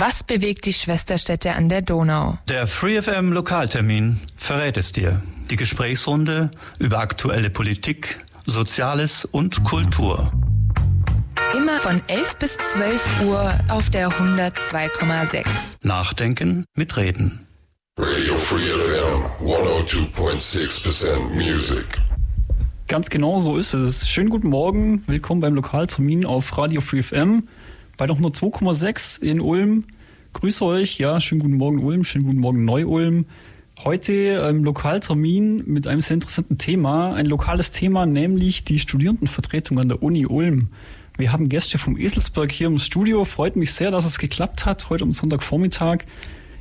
Was bewegt die Schwesterstädte an der Donau? Der FreeFM Lokaltermin verrät es dir. Die Gesprächsrunde über aktuelle Politik, Soziales und Kultur. Immer von 11 bis 12 Uhr auf der 102,6. Nachdenken mit Reden. Radio Free FM 102.6% Music. Ganz genau so ist es. Schönen guten Morgen, willkommen beim Lokaltermin auf Radio Free FM bei der 102,6 in Ulm. Grüße euch, ja, schönen guten Morgen Ulm, schönen guten Morgen Neu-Ulm. Heute im Lokaltermin mit einem sehr interessanten Thema, ein lokales Thema, nämlich die Studierendenvertretung an der Uni Ulm. Wir haben Gäste vom Eselsberg hier im Studio. Freut mich sehr, dass es geklappt hat, heute am Sonntagvormittag.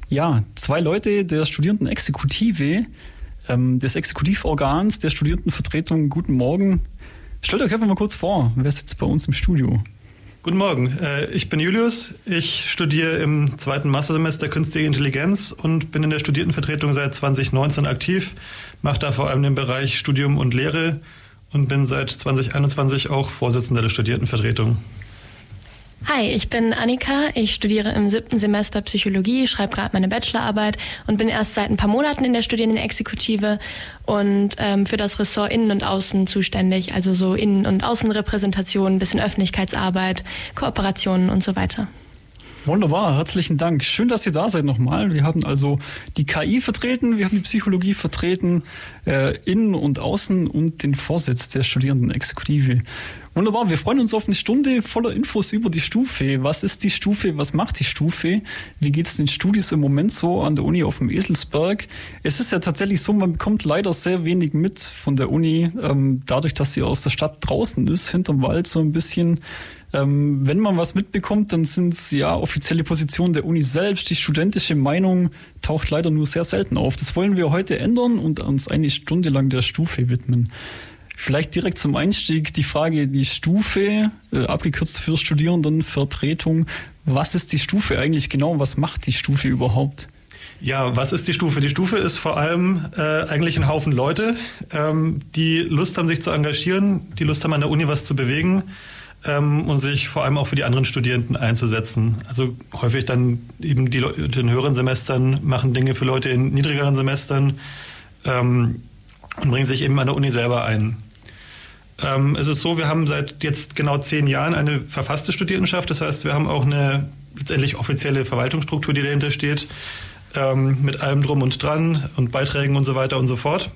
Ja, zwei Leute der Studierendenexekutive, ähm, des Exekutivorgans der Studierendenvertretung. Guten Morgen. Stellt euch einfach mal kurz vor, wer sitzt bei uns im Studio? Guten Morgen, äh, ich bin Julius. Ich studiere im zweiten Mastersemester Künstliche Intelligenz und bin in der Studierendenvertretung seit 2019 aktiv, mache da vor allem den Bereich Studium und Lehre und bin seit 2021 auch Vorsitzender der Studierendenvertretung. Hi, ich bin Annika. Ich studiere im siebten Semester Psychologie, schreibe gerade meine Bachelorarbeit und bin erst seit ein paar Monaten in der Studierendenexekutive und ähm, für das Ressort Innen und Außen zuständig, also so Innen- und Außenrepräsentation, bisschen Öffentlichkeitsarbeit, Kooperationen und so weiter. Wunderbar, herzlichen Dank. Schön, dass ihr da seid nochmal. Wir haben also die KI vertreten, wir haben die Psychologie vertreten, äh, innen und außen und den Vorsitz der Studierendenexekutive. Wunderbar, wir freuen uns auf eine Stunde voller Infos über die Stufe. Was ist die Stufe? Was macht die Stufe? Wie geht es den Studis im Moment so an der Uni auf dem Eselsberg? Es ist ja tatsächlich so, man bekommt leider sehr wenig mit von der Uni, ähm, dadurch, dass sie aus der Stadt draußen ist, hinterm Wald so ein bisschen. Ähm, wenn man was mitbekommt, dann sind es ja offizielle Positionen der Uni selbst. Die studentische Meinung taucht leider nur sehr selten auf. Das wollen wir heute ändern und uns eine Stunde lang der Stufe widmen. Vielleicht direkt zum Einstieg die Frage, die Stufe, äh, abgekürzt für Studierendenvertretung. Was ist die Stufe eigentlich genau? Was macht die Stufe überhaupt? Ja, was ist die Stufe? Die Stufe ist vor allem äh, eigentlich ein Haufen Leute, ähm, die Lust haben, sich zu engagieren, die Lust haben, an der Uni was zu bewegen ähm, und sich vor allem auch für die anderen Studierenden einzusetzen. Also häufig dann eben die Leute in höheren Semestern machen Dinge für Leute in niedrigeren Semestern ähm, und bringen sich eben an der Uni selber ein. Ähm, es ist so, wir haben seit jetzt genau zehn Jahren eine verfasste Studierendenschaft. Das heißt, wir haben auch eine letztendlich offizielle Verwaltungsstruktur, die dahinter steht, ähm, mit allem drum und dran und Beiträgen und so weiter und so fort.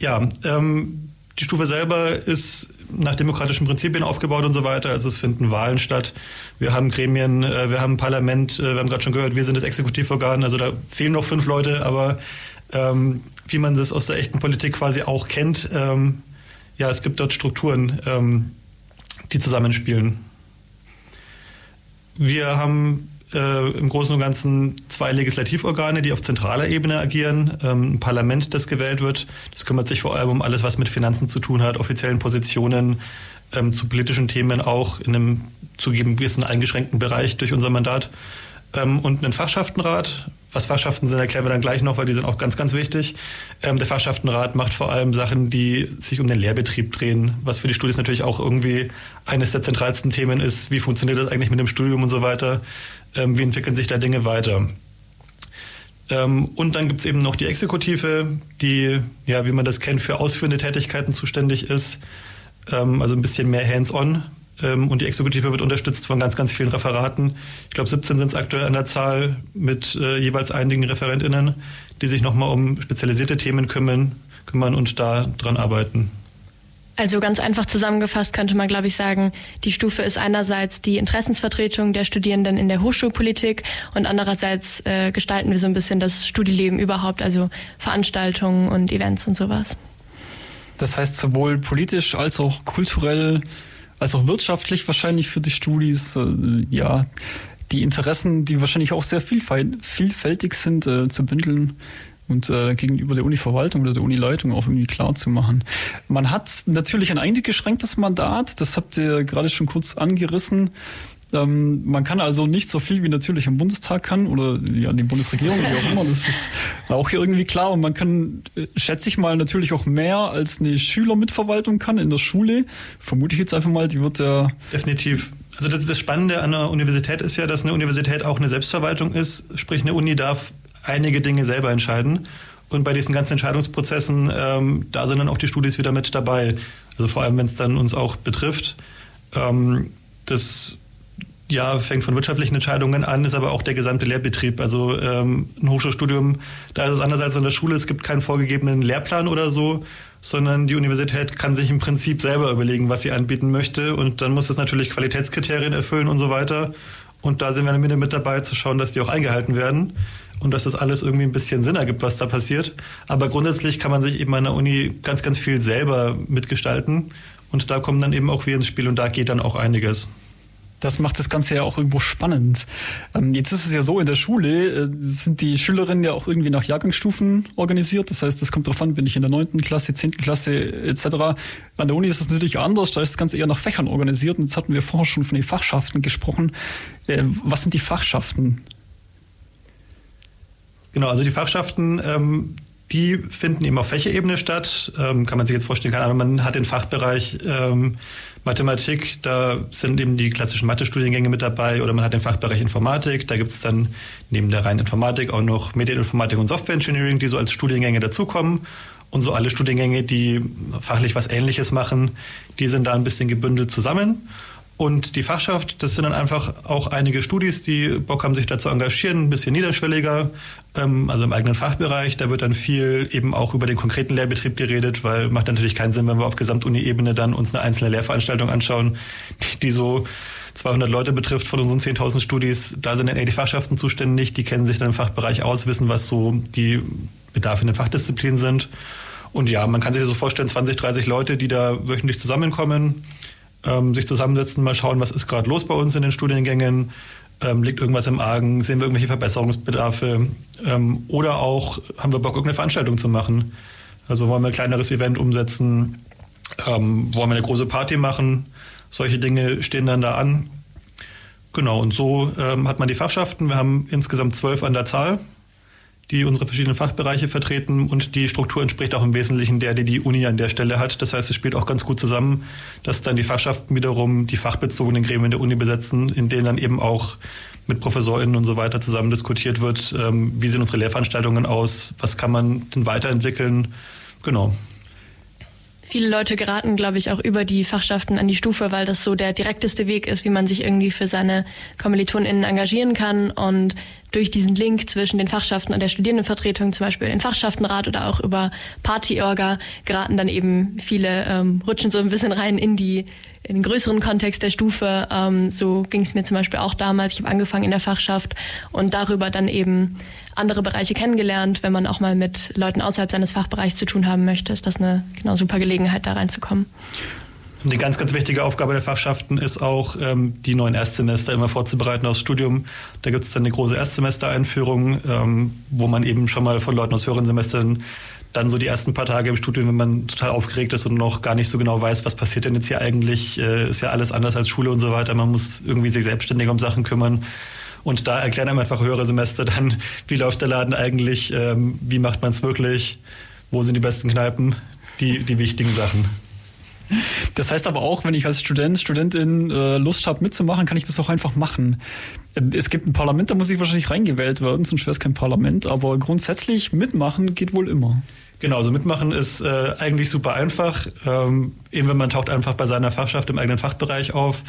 Ja, ähm, die Stufe selber ist nach demokratischen Prinzipien aufgebaut und so weiter. Also es finden Wahlen statt. Wir haben Gremien, äh, wir haben ein Parlament, äh, wir haben gerade schon gehört, wir sind das Exekutivorgan. Also da fehlen noch fünf Leute, aber ähm, wie man das aus der echten Politik quasi auch kennt, ähm, ja, es gibt dort Strukturen, ähm, die zusammenspielen. Wir haben äh, im Großen und Ganzen zwei Legislativorgane, die auf zentraler Ebene agieren. Ähm, ein Parlament, das gewählt wird. Das kümmert sich vor allem um alles, was mit Finanzen zu tun hat, offiziellen Positionen, ähm, zu politischen Themen auch in einem zugegeben gewissen eingeschränkten Bereich durch unser Mandat. Ähm, und einen Fachschaftenrat, was Fachschaften sind, erklären wir dann gleich noch, weil die sind auch ganz, ganz wichtig. Ähm, der Fachschaftenrat macht vor allem Sachen, die sich um den Lehrbetrieb drehen, was für die Studis natürlich auch irgendwie eines der zentralsten Themen ist. Wie funktioniert das eigentlich mit dem Studium und so weiter? Ähm, wie entwickeln sich da Dinge weiter? Ähm, und dann gibt es eben noch die Exekutive, die, ja, wie man das kennt, für ausführende Tätigkeiten zuständig ist. Ähm, also ein bisschen mehr hands-on ähm, und die Exekutive wird unterstützt von ganz, ganz vielen Referaten. Ich glaube, 17 sind es aktuell an der Zahl mit äh, jeweils einigen ReferentInnen, die sich nochmal um spezialisierte Themen kümmern, kümmern und da dran arbeiten. Also ganz einfach zusammengefasst könnte man, glaube ich, sagen, die Stufe ist einerseits die Interessensvertretung der Studierenden in der Hochschulpolitik und andererseits äh, gestalten wir so ein bisschen das Studieleben überhaupt, also Veranstaltungen und Events und sowas. Das heißt sowohl politisch als auch kulturell als auch wirtschaftlich wahrscheinlich für die Studis, äh, ja, die Interessen, die wahrscheinlich auch sehr vielfältig sind, äh, zu bündeln und äh, gegenüber der Uni-Verwaltung oder der Uni-Leitung auch irgendwie klar zu machen. Man hat natürlich ein eingeschränktes Mandat, das habt ihr gerade schon kurz angerissen. Ähm, man kann also nicht so viel wie natürlich im Bundestag kann oder ja, die Bundesregierung, wie auch immer. Das ist auch irgendwie klar. Und man kann, äh, schätze ich mal, natürlich auch mehr als eine Schülermitverwaltung kann in der Schule. Vermute ich jetzt einfach mal, die wird ja. Definitiv. Also das, das Spannende an einer Universität ist ja, dass eine Universität auch eine Selbstverwaltung ist. Sprich, eine Uni darf einige Dinge selber entscheiden. Und bei diesen ganzen Entscheidungsprozessen, ähm, da sind dann auch die Studis wieder mit dabei. Also vor allem, wenn es dann uns auch betrifft. Ähm, das ja, fängt von wirtschaftlichen Entscheidungen an, ist aber auch der gesamte Lehrbetrieb. Also ähm, ein Hochschulstudium, da ist es anders als an der Schule, es gibt keinen vorgegebenen Lehrplan oder so, sondern die Universität kann sich im Prinzip selber überlegen, was sie anbieten möchte. Und dann muss es natürlich Qualitätskriterien erfüllen und so weiter. Und da sind wir am Ende mit dabei, zu schauen, dass die auch eingehalten werden und dass das alles irgendwie ein bisschen Sinn ergibt, was da passiert. Aber grundsätzlich kann man sich eben an der Uni ganz, ganz viel selber mitgestalten. Und da kommen dann eben auch wir ins Spiel und da geht dann auch einiges. Das macht das Ganze ja auch irgendwo spannend. Ähm, jetzt ist es ja so, in der Schule äh, sind die Schülerinnen ja auch irgendwie nach Jahrgangsstufen organisiert. Das heißt, das kommt darauf an, bin ich in der neunten Klasse, zehnten Klasse etc. An der Uni ist das natürlich anders, da ist das Ganze eher nach Fächern organisiert. Und jetzt hatten wir vorher schon von den Fachschaften gesprochen. Äh, was sind die Fachschaften? Genau, also die Fachschaften, ähm, die finden eben auf Fächerebene statt. Ähm, kann man sich jetzt vorstellen, keine Ahnung, man hat den Fachbereich ähm, Mathematik, da sind eben die klassischen Mathe-Studiengänge mit dabei oder man hat den Fachbereich Informatik, da gibt es dann neben der reinen Informatik auch noch Medieninformatik und Software Engineering, die so als Studiengänge dazukommen. Und so alle Studiengänge, die fachlich was Ähnliches machen, die sind da ein bisschen gebündelt zusammen. Und die Fachschaft, das sind dann einfach auch einige Studis, die Bock haben, sich da zu engagieren, ein bisschen niederschwelliger, ähm, also im eigenen Fachbereich. Da wird dann viel eben auch über den konkreten Lehrbetrieb geredet, weil macht natürlich keinen Sinn, wenn wir auf Gesamtuni-Ebene dann uns eine einzelne Lehrveranstaltung anschauen, die so 200 Leute betrifft von unseren 10.000 Studis. Da sind dann eher die Fachschaften zuständig, die kennen sich dann im Fachbereich aus, wissen, was so die Bedarfe in den Fachdisziplinen sind. Und ja, man kann sich so vorstellen, 20, 30 Leute, die da wöchentlich zusammenkommen ähm, sich zusammensetzen, mal schauen, was ist gerade los bei uns in den Studiengängen, ähm, liegt irgendwas im Argen, sehen wir irgendwelche Verbesserungsbedarfe ähm, oder auch haben wir Bock, irgendeine Veranstaltung zu machen. Also wollen wir ein kleineres Event umsetzen, ähm, wollen wir eine große Party machen, solche Dinge stehen dann da an. Genau, und so ähm, hat man die Fachschaften. Wir haben insgesamt zwölf an der Zahl die unsere verschiedenen Fachbereiche vertreten und die Struktur entspricht auch im Wesentlichen der, die die Uni an der Stelle hat. Das heißt, es spielt auch ganz gut zusammen, dass dann die Fachschaften wiederum die fachbezogenen Gremien der Uni besetzen, in denen dann eben auch mit ProfessorInnen und so weiter zusammen diskutiert wird, ähm, wie sehen unsere Lehrveranstaltungen aus, was kann man denn weiterentwickeln. Genau. Viele Leute geraten, glaube ich, auch über die Fachschaften an die Stufe, weil das so der direkteste Weg ist, wie man sich irgendwie für seine KommilitonInnen engagieren kann. Und durch diesen Link zwischen den Fachschaften und der Studierendenvertretung, zum Beispiel den Fachschaftenrat oder auch über Partyorga, geraten dann eben viele, ähm, rutschen so ein bisschen rein in die in den größeren Kontext der Stufe. Ähm, so ging es mir zum Beispiel auch damals. Ich habe angefangen in der Fachschaft und darüber dann eben andere Bereiche kennengelernt. Wenn man auch mal mit Leuten außerhalb seines Fachbereichs zu tun haben möchte, ist das eine genau super Gelegenheit, da reinzukommen. Die ganz, ganz wichtige Aufgabe der Fachschaften ist auch, ähm, die neuen Erstsemester immer vorzubereiten aufs Studium. Da gibt es dann eine große Erstsemestereinführung, ähm, wo man eben schon mal von Leuten aus höheren Semestern dann so die ersten paar Tage im Studium, wenn man total aufgeregt ist und noch gar nicht so genau weiß, was passiert denn jetzt hier eigentlich, äh, ist ja alles anders als Schule und so weiter. Man muss irgendwie sich selbstständig um Sachen kümmern. Und da erklären einem einfach höhere Semester dann, wie läuft der Laden eigentlich, ähm, wie macht man es wirklich, wo sind die besten Kneipen, die, die wichtigen Sachen. Das heißt aber auch, wenn ich als Student, Studentin äh, Lust habe mitzumachen, kann ich das auch einfach machen. Ähm, es gibt ein Parlament, da muss ich wahrscheinlich reingewählt werden, sonst wäre es kein Parlament, aber grundsätzlich mitmachen geht wohl immer. Genau, also mitmachen ist äh, eigentlich super einfach. Ähm, eben wenn man taucht einfach bei seiner Fachschaft im eigenen Fachbereich auf.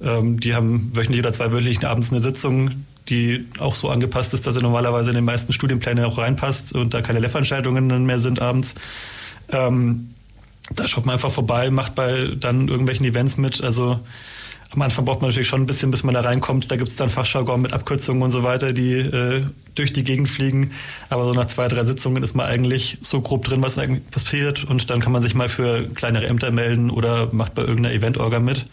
Ähm, die haben wöchentlich oder zweiwöchentlich abends eine Sitzung, die auch so angepasst ist, dass sie normalerweise in den meisten Studienpläne auch reinpasst und da keine Lehrveranstaltungen mehr sind abends. Ähm, da schaut man einfach vorbei, macht bei dann irgendwelchen Events mit. Also am Anfang braucht man natürlich schon ein bisschen, bis man da reinkommt. Da gibt es dann Fachjargon mit Abkürzungen und so weiter, die äh, durch die Gegend fliegen. Aber so nach zwei, drei Sitzungen ist man eigentlich so grob drin, was passiert. Und dann kann man sich mal für kleinere Ämter melden oder macht bei irgendeiner Eventorga mit.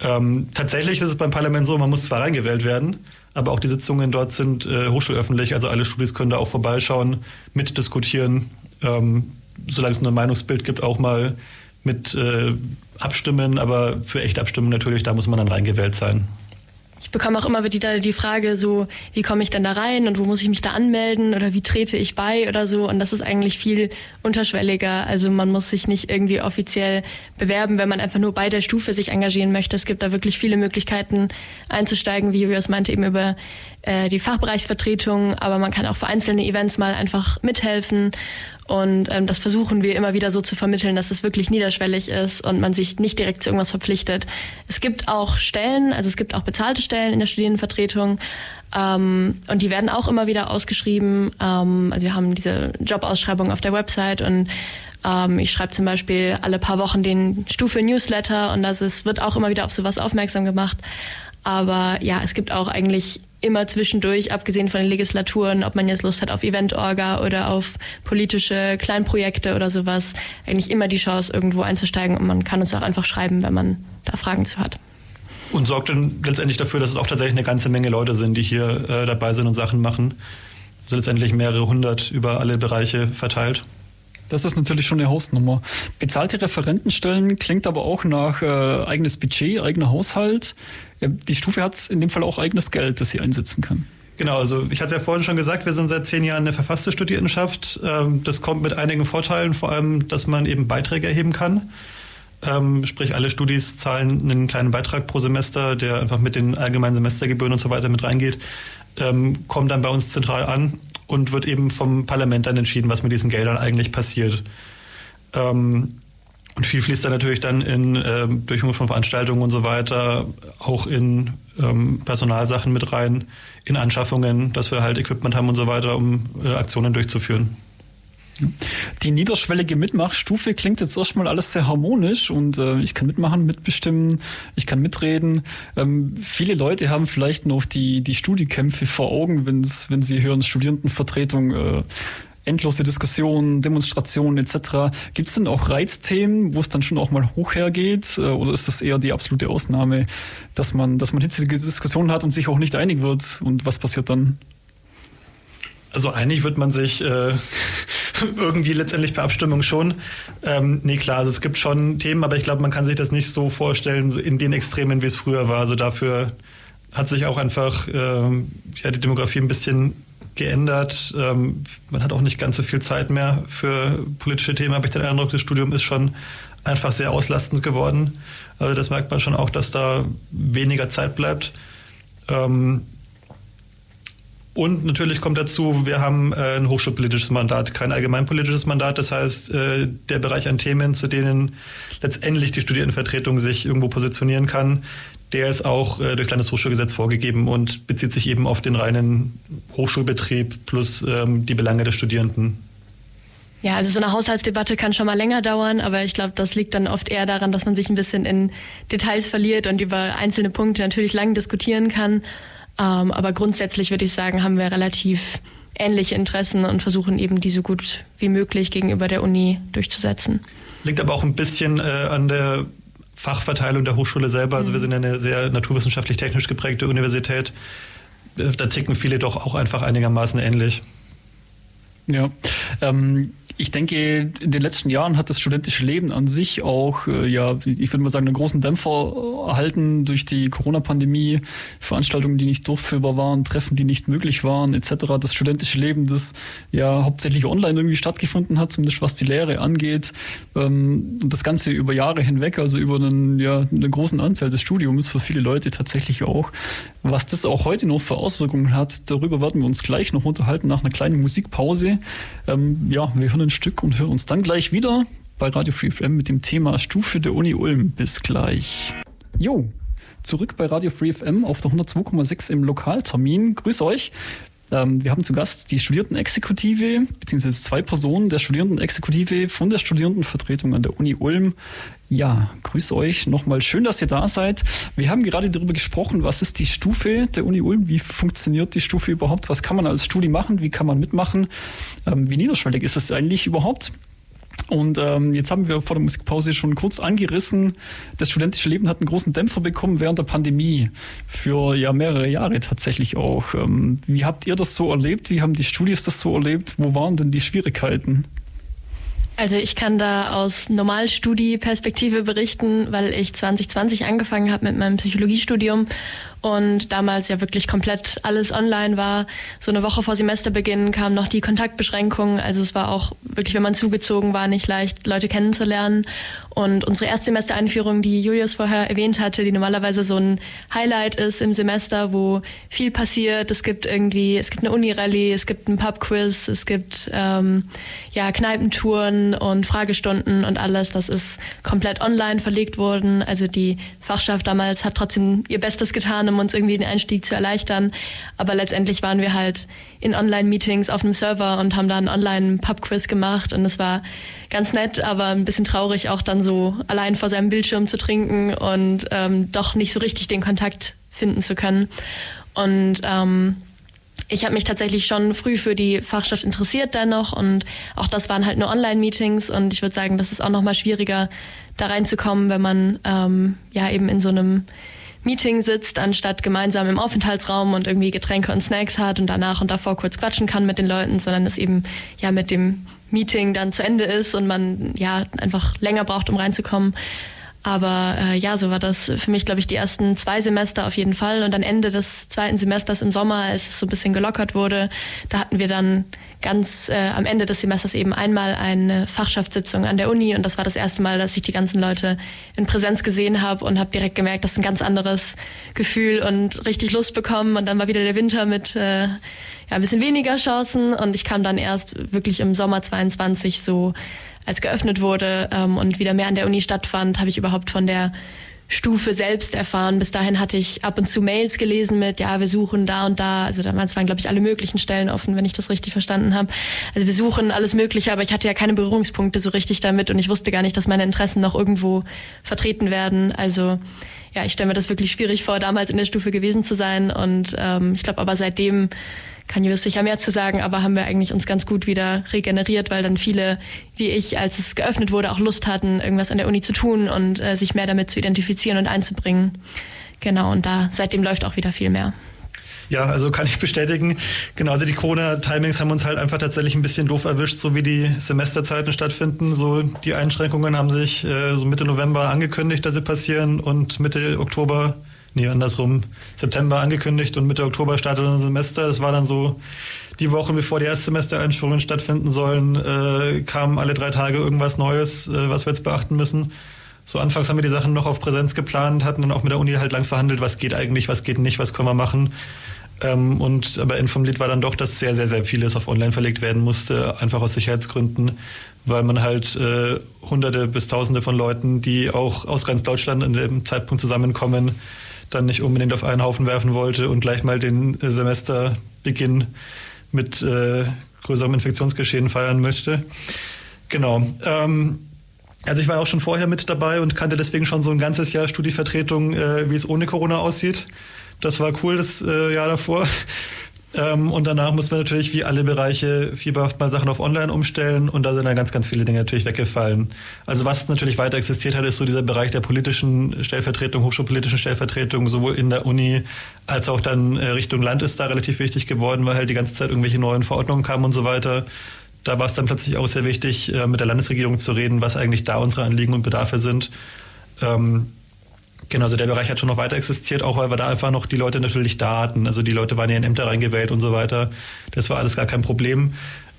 Ähm, tatsächlich ist es beim Parlament so, man muss zwar reingewählt werden, aber auch die Sitzungen dort sind äh, hochschulöffentlich. Also alle Studis können da auch vorbeischauen, mitdiskutieren. Ähm, solange es ein Meinungsbild gibt, auch mal mit äh, abstimmen, aber für echte Abstimmung natürlich, da muss man dann reingewählt sein. Ich bekomme auch immer wieder die Frage so, wie komme ich denn da rein und wo muss ich mich da anmelden oder wie trete ich bei oder so. Und das ist eigentlich viel unterschwelliger. Also man muss sich nicht irgendwie offiziell bewerben, wenn man einfach nur bei der Stufe sich engagieren möchte. Es gibt da wirklich viele Möglichkeiten einzusteigen, wie Julius meinte, eben über äh, die Fachbereichsvertretung. Aber man kann auch für einzelne Events mal einfach mithelfen. Und ähm, das versuchen wir immer wieder so zu vermitteln, dass es wirklich niederschwellig ist und man sich nicht direkt zu irgendwas verpflichtet. Es gibt auch Stellen, also es gibt auch bezahlte Stellen in der Studierendenvertretung. Ähm, und die werden auch immer wieder ausgeschrieben. Ähm, also wir haben diese Jobausschreibung auf der Website und ähm, ich schreibe zum Beispiel alle paar Wochen den Stufe-Newsletter und das ist, wird auch immer wieder auf sowas aufmerksam gemacht. Aber ja, es gibt auch eigentlich immer zwischendurch, abgesehen von den Legislaturen, ob man jetzt Lust hat auf Eventorga oder auf politische Kleinprojekte oder sowas, eigentlich immer die Chance, irgendwo einzusteigen und man kann uns auch einfach schreiben, wenn man da Fragen zu hat. Und sorgt dann letztendlich dafür, dass es auch tatsächlich eine ganze Menge Leute sind, die hier äh, dabei sind und Sachen machen. Also letztendlich mehrere hundert über alle Bereiche verteilt. Das ist natürlich schon eine Hausnummer. Bezahlte Referentenstellen klingt aber auch nach äh, eigenes Budget, eigener Haushalt. Ja, die Stufe hat in dem Fall auch eigenes Geld, das sie einsetzen kann. Genau, also ich hatte es ja vorhin schon gesagt, wir sind seit zehn Jahren eine verfasste Studierendenschaft. Ähm, das kommt mit einigen Vorteilen, vor allem, dass man eben Beiträge erheben kann. Ähm, sprich, alle Studis zahlen einen kleinen Beitrag pro Semester, der einfach mit den allgemeinen Semestergebühren und so weiter mit reingeht, ähm, kommt dann bei uns zentral an und wird eben vom Parlament dann entschieden, was mit diesen Geldern eigentlich passiert. Ähm, und viel fließt dann natürlich dann in ähm, Durchführung von Veranstaltungen und so weiter, auch in ähm, Personalsachen mit rein, in Anschaffungen, dass wir halt Equipment haben und so weiter, um äh, Aktionen durchzuführen. Die niederschwellige Mitmachstufe klingt jetzt erstmal alles sehr harmonisch und äh, ich kann mitmachen, mitbestimmen, ich kann mitreden. Ähm, viele Leute haben vielleicht noch die, die Studiekämpfe vor Augen, wenn's, wenn sie hören Studierendenvertretung, äh, endlose Diskussionen, Demonstrationen etc. Gibt es denn auch Reizthemen, wo es dann schon auch mal hoch hergeht? Äh, oder ist das eher die absolute Ausnahme, dass man, dass man hitzige Diskussionen hat und sich auch nicht einig wird? Und was passiert dann? Also einig wird man sich äh, irgendwie letztendlich per Abstimmung schon. Ähm, nee, klar, also es gibt schon Themen, aber ich glaube, man kann sich das nicht so vorstellen, so in den Extremen, wie es früher war. Also dafür hat sich auch einfach ähm, ja, die Demografie ein bisschen geändert. Ähm, man hat auch nicht ganz so viel Zeit mehr für politische Themen, habe ich den Eindruck. Das Studium ist schon einfach sehr auslastend geworden. Also das merkt man schon auch, dass da weniger Zeit bleibt. Ähm, und natürlich kommt dazu, wir haben äh, ein hochschulpolitisches Mandat, kein allgemeinpolitisches Mandat. Das heißt, äh, der Bereich an Themen, zu denen letztendlich die Studierendenvertretung sich irgendwo positionieren kann, der ist auch äh, durchs Landeshochschulgesetz vorgegeben und bezieht sich eben auf den reinen Hochschulbetrieb plus ähm, die Belange der Studierenden. Ja, also so eine Haushaltsdebatte kann schon mal länger dauern, aber ich glaube, das liegt dann oft eher daran, dass man sich ein bisschen in Details verliert und über einzelne Punkte natürlich lang diskutieren kann. Ähm, aber grundsätzlich würde ich sagen, haben wir relativ ähnliche Interessen und versuchen eben die so gut wie möglich gegenüber der Uni durchzusetzen. Liegt aber auch ein bisschen äh, an der Fachverteilung der Hochschule selber. Also wir mhm. sind eine sehr naturwissenschaftlich-technisch geprägte Universität. Äh, da ticken viele doch auch einfach einigermaßen ähnlich. Ja, ähm, ich denke, in den letzten Jahren hat das studentische Leben an sich auch, äh, ja, ich würde mal sagen, einen großen Dämpfer erhalten durch die Corona-Pandemie, Veranstaltungen, die nicht durchführbar waren, Treffen, die nicht möglich waren, etc. Das studentische Leben, das ja hauptsächlich online irgendwie stattgefunden hat, zumindest was die Lehre angeht. Ähm, und das Ganze über Jahre hinweg, also über einen, ja, einen großen Anteil des Studiums für viele Leute tatsächlich auch. Was das auch heute noch für Auswirkungen hat, darüber werden wir uns gleich noch unterhalten nach einer kleinen Musikpause. Ähm, ja, wir hören ein Stück und hören uns dann gleich wieder bei Radio Free FM mit dem Thema Stufe der Uni Ulm. Bis gleich. Jo, zurück bei Radio Free FM auf der 102,6 im Lokaltermin. Grüß euch. Ähm, wir haben zu Gast die Studierendenexekutive, beziehungsweise zwei Personen der Studierendenexekutive von der Studierendenvertretung an der Uni Ulm. Ja, grüß euch nochmal. Schön, dass ihr da seid. Wir haben gerade darüber gesprochen, was ist die Stufe der Uni Ulm? Wie funktioniert die Stufe überhaupt? Was kann man als Studi machen? Wie kann man mitmachen? Ähm, wie niederschwellig ist es eigentlich überhaupt? Und ähm, jetzt haben wir vor der Musikpause schon kurz angerissen, das studentische Leben hat einen großen Dämpfer bekommen während der Pandemie. Für ja mehrere Jahre tatsächlich auch. Ähm, wie habt ihr das so erlebt? Wie haben die Studis das so erlebt? Wo waren denn die Schwierigkeiten? Also ich kann da aus Normalstudie-Perspektive berichten, weil ich 2020 angefangen habe mit meinem Psychologiestudium und damals ja wirklich komplett alles online war. So eine Woche vor Semesterbeginn kamen noch die Kontaktbeschränkungen. Also es war auch wirklich, wenn man zugezogen war, nicht leicht, Leute kennenzulernen. Und unsere Erstsemestereinführung, die Julius vorher erwähnt hatte, die normalerweise so ein Highlight ist im Semester, wo viel passiert. Es gibt irgendwie, es gibt eine Uni-Rallye, es gibt ein Pub-Quiz, es gibt ähm, ja Kneipentouren und Fragestunden und alles. Das ist komplett online verlegt worden. Also die Fachschaft damals hat trotzdem ihr Bestes getan, um uns irgendwie den Einstieg zu erleichtern. Aber letztendlich waren wir halt in Online-Meetings auf einem Server und haben dann online Pub-Quiz gemacht und es war ganz nett, aber ein bisschen traurig auch dann so allein vor seinem Bildschirm zu trinken und ähm, doch nicht so richtig den Kontakt finden zu können. Und ähm, ich habe mich tatsächlich schon früh für die Fachschaft interessiert dennoch und auch das waren halt nur Online-Meetings und ich würde sagen, das ist auch noch mal schwieriger, da reinzukommen, wenn man ähm, ja eben in so einem Meeting sitzt, anstatt gemeinsam im Aufenthaltsraum und irgendwie Getränke und Snacks hat und danach und davor kurz quatschen kann mit den Leuten, sondern es eben ja mit dem Meeting dann zu Ende ist und man ja einfach länger braucht, um reinzukommen. Aber äh, ja, so war das für mich, glaube ich, die ersten zwei Semester auf jeden Fall. Und dann Ende des zweiten Semesters im Sommer, als es so ein bisschen gelockert wurde, da hatten wir dann ganz äh, am Ende des Semesters eben einmal eine Fachschaftssitzung an der Uni. Und das war das erste Mal, dass ich die ganzen Leute in Präsenz gesehen habe und habe direkt gemerkt, das ist ein ganz anderes Gefühl und richtig Lust bekommen. Und dann war wieder der Winter mit äh, ja, ein bisschen weniger Chancen. Und ich kam dann erst wirklich im Sommer 22 so als geöffnet wurde ähm, und wieder mehr an der Uni stattfand, habe ich überhaupt von der Stufe selbst erfahren. Bis dahin hatte ich ab und zu Mails gelesen mit, ja, wir suchen da und da. Also damals waren, glaube ich, alle möglichen Stellen offen, wenn ich das richtig verstanden habe. Also wir suchen alles Mögliche, aber ich hatte ja keine Berührungspunkte so richtig damit und ich wusste gar nicht, dass meine Interessen noch irgendwo vertreten werden. Also ja, ich stelle mir das wirklich schwierig vor, damals in der Stufe gewesen zu sein. Und ähm, ich glaube aber seitdem kann Julius sicher mehr zu sagen, aber haben wir eigentlich uns ganz gut wieder regeneriert, weil dann viele, wie ich, als es geöffnet wurde, auch Lust hatten, irgendwas an der Uni zu tun und äh, sich mehr damit zu identifizieren und einzubringen. Genau, und da seitdem läuft auch wieder viel mehr. Ja, also kann ich bestätigen. Genau, also die Corona-Timings haben uns halt einfach tatsächlich ein bisschen doof erwischt, so wie die Semesterzeiten stattfinden. So die Einschränkungen haben sich äh, so Mitte November angekündigt, dass sie passieren und Mitte Oktober nee, andersrum, September angekündigt und Mitte Oktober startet unser Semester. Das war dann so die Woche, bevor die Erstsemestereinführungen stattfinden sollen, äh, kam alle drei Tage irgendwas Neues, äh, was wir jetzt beachten müssen. So anfangs haben wir die Sachen noch auf Präsenz geplant, hatten dann auch mit der Uni halt lang verhandelt, was geht eigentlich, was geht nicht, was können wir machen. Ähm, und aber in vom Lied war dann doch, dass sehr, sehr, sehr vieles auf online verlegt werden musste, einfach aus Sicherheitsgründen, weil man halt äh, Hunderte bis Tausende von Leuten, die auch aus ganz Deutschland an dem Zeitpunkt zusammenkommen, dann nicht unbedingt auf einen Haufen werfen wollte und gleich mal den äh, Semesterbeginn mit äh, größerem Infektionsgeschehen feiern möchte. Genau. Ähm, also ich war auch schon vorher mit dabei und kannte deswegen schon so ein ganzes Jahr Studievertretung, äh, wie es ohne Corona aussieht. Das war cool das äh, Jahr davor. Ähm, und danach mussten wir natürlich wie alle Bereiche fieberhaft mal Sachen auf Online umstellen und da sind dann ganz, ganz viele Dinge natürlich weggefallen. Also was natürlich weiter existiert hat, ist so dieser Bereich der politischen Stellvertretung, hochschulpolitischen Stellvertretung, sowohl in der Uni als auch dann äh, Richtung Land ist da relativ wichtig geworden, weil halt die ganze Zeit irgendwelche neuen Verordnungen kamen und so weiter. Da war es dann plötzlich auch sehr wichtig, äh, mit der Landesregierung zu reden, was eigentlich da unsere Anliegen und Bedarfe sind. Ähm, Genau, also der Bereich hat schon noch weiter existiert, auch weil wir da einfach noch die Leute natürlich da hatten. Also die Leute waren ja in Ämter reingewählt und so weiter. Das war alles gar kein Problem.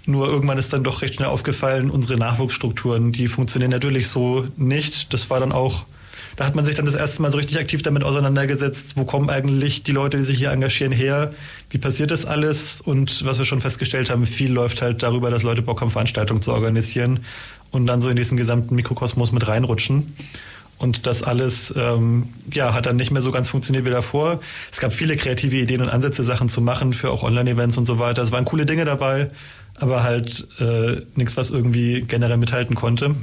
Nur irgendwann ist dann doch recht schnell aufgefallen, unsere Nachwuchsstrukturen, die funktionieren natürlich so nicht. Das war dann auch, da hat man sich dann das erste Mal so richtig aktiv damit auseinandergesetzt, wo kommen eigentlich die Leute, die sich hier engagieren, her? Wie passiert das alles? Und was wir schon festgestellt haben, viel läuft halt darüber, dass Leute Bock haben, Veranstaltungen zu organisieren und dann so in diesen gesamten Mikrokosmos mit reinrutschen. Und das alles ähm, ja, hat dann nicht mehr so ganz funktioniert wie davor. Es gab viele kreative Ideen und Ansätze, Sachen zu machen für auch Online-Events und so weiter. Es waren coole Dinge dabei, aber halt äh, nichts, was irgendwie generell mithalten konnte.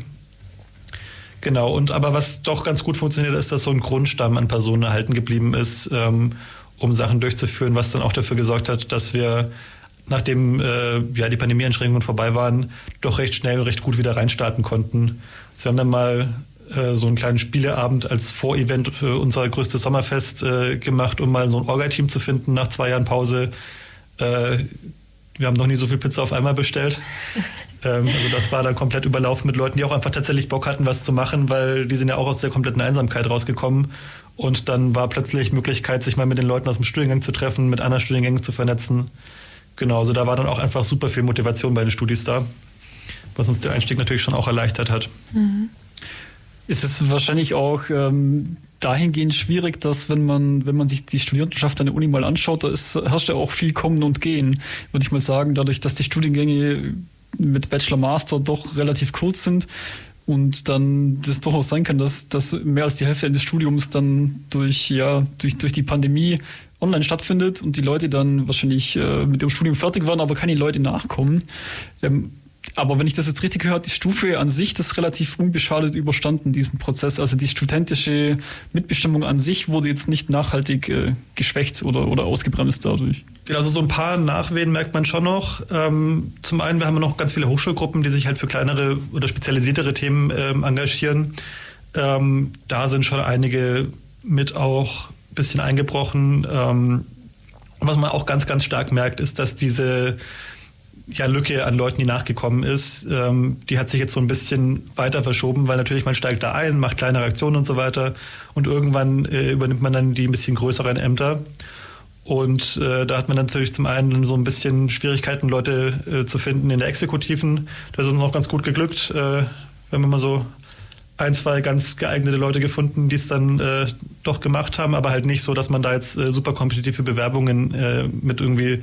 Genau, und aber was doch ganz gut funktioniert, ist, dass so ein Grundstamm an Personen erhalten geblieben ist, ähm, um Sachen durchzuführen, was dann auch dafür gesorgt hat, dass wir nachdem äh, ja, die Pandemieeinschränkungen vorbei waren, doch recht schnell und recht gut wieder reinstarten konnten. Sie haben dann mal so einen kleinen Spieleabend als Vorevent für unser größtes Sommerfest äh, gemacht, um mal so ein Orga-Team zu finden nach zwei Jahren Pause. Äh, wir haben noch nie so viel Pizza auf einmal bestellt. ähm, also das war dann komplett überlaufen mit Leuten, die auch einfach tatsächlich Bock hatten, was zu machen, weil die sind ja auch aus der kompletten Einsamkeit rausgekommen Und dann war plötzlich Möglichkeit, sich mal mit den Leuten aus dem Studiengang zu treffen, mit anderen Studiengängen zu vernetzen. Genau, also da war dann auch einfach super viel Motivation bei den Studis da, was uns der Einstieg natürlich schon auch erleichtert hat. Mhm. Ist es wahrscheinlich auch ähm, dahingehend schwierig, dass wenn man, wenn man sich die Studierendenschaft an der Uni mal anschaut, da ist, herrscht ja auch viel Kommen und Gehen, würde ich mal sagen, dadurch, dass die Studiengänge mit Bachelor Master doch relativ kurz sind und dann das doch auch sein kann, dass, dass mehr als die Hälfte des Studiums dann durch, ja, durch, durch die Pandemie online stattfindet und die Leute dann wahrscheinlich äh, mit ihrem Studium fertig werden, aber keine Leute nachkommen. Ähm, aber wenn ich das jetzt richtig höre, die Stufe an sich das relativ unbeschadet überstanden, diesen Prozess. Also die studentische Mitbestimmung an sich wurde jetzt nicht nachhaltig äh, geschwächt oder, oder ausgebremst dadurch. Genau, also so ein paar Nachwehen merkt man schon noch. Ähm, zum einen, wir haben noch ganz viele Hochschulgruppen, die sich halt für kleinere oder spezialisiertere Themen ähm, engagieren. Ähm, da sind schon einige mit auch ein bisschen eingebrochen. Ähm, was man auch ganz, ganz stark merkt, ist, dass diese ja, Lücke an Leuten, die nachgekommen ist, ähm, die hat sich jetzt so ein bisschen weiter verschoben, weil natürlich man steigt da ein, macht kleinere Aktionen und so weiter und irgendwann äh, übernimmt man dann die ein bisschen größeren Ämter. Und äh, da hat man natürlich zum einen so ein bisschen Schwierigkeiten, Leute äh, zu finden in der Exekutiven. Das ist uns auch ganz gut geglückt. Äh, wir haben immer so ein, zwei ganz geeignete Leute gefunden, die es dann äh, doch gemacht haben, aber halt nicht so, dass man da jetzt äh, super kompetitive Bewerbungen äh, mit irgendwie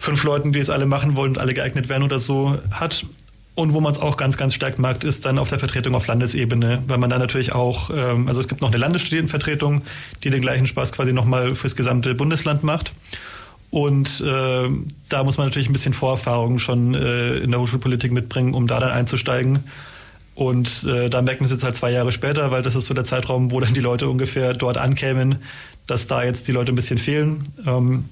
fünf Leuten, die es alle machen wollen und alle geeignet werden oder so hat. Und wo man es auch ganz, ganz stark mag, ist dann auf der Vertretung auf Landesebene, weil man da natürlich auch, ähm, also es gibt noch eine Landesstudierendenvertretung, die den gleichen Spaß quasi nochmal fürs gesamte Bundesland macht. Und äh, da muss man natürlich ein bisschen Vorerfahrung schon äh, in der Hochschulpolitik mitbringen, um da dann einzusteigen. Und äh, da merken wir es jetzt halt zwei Jahre später, weil das ist so der Zeitraum, wo dann die Leute ungefähr dort ankämen, dass da jetzt die Leute ein bisschen fehlen. Ähm,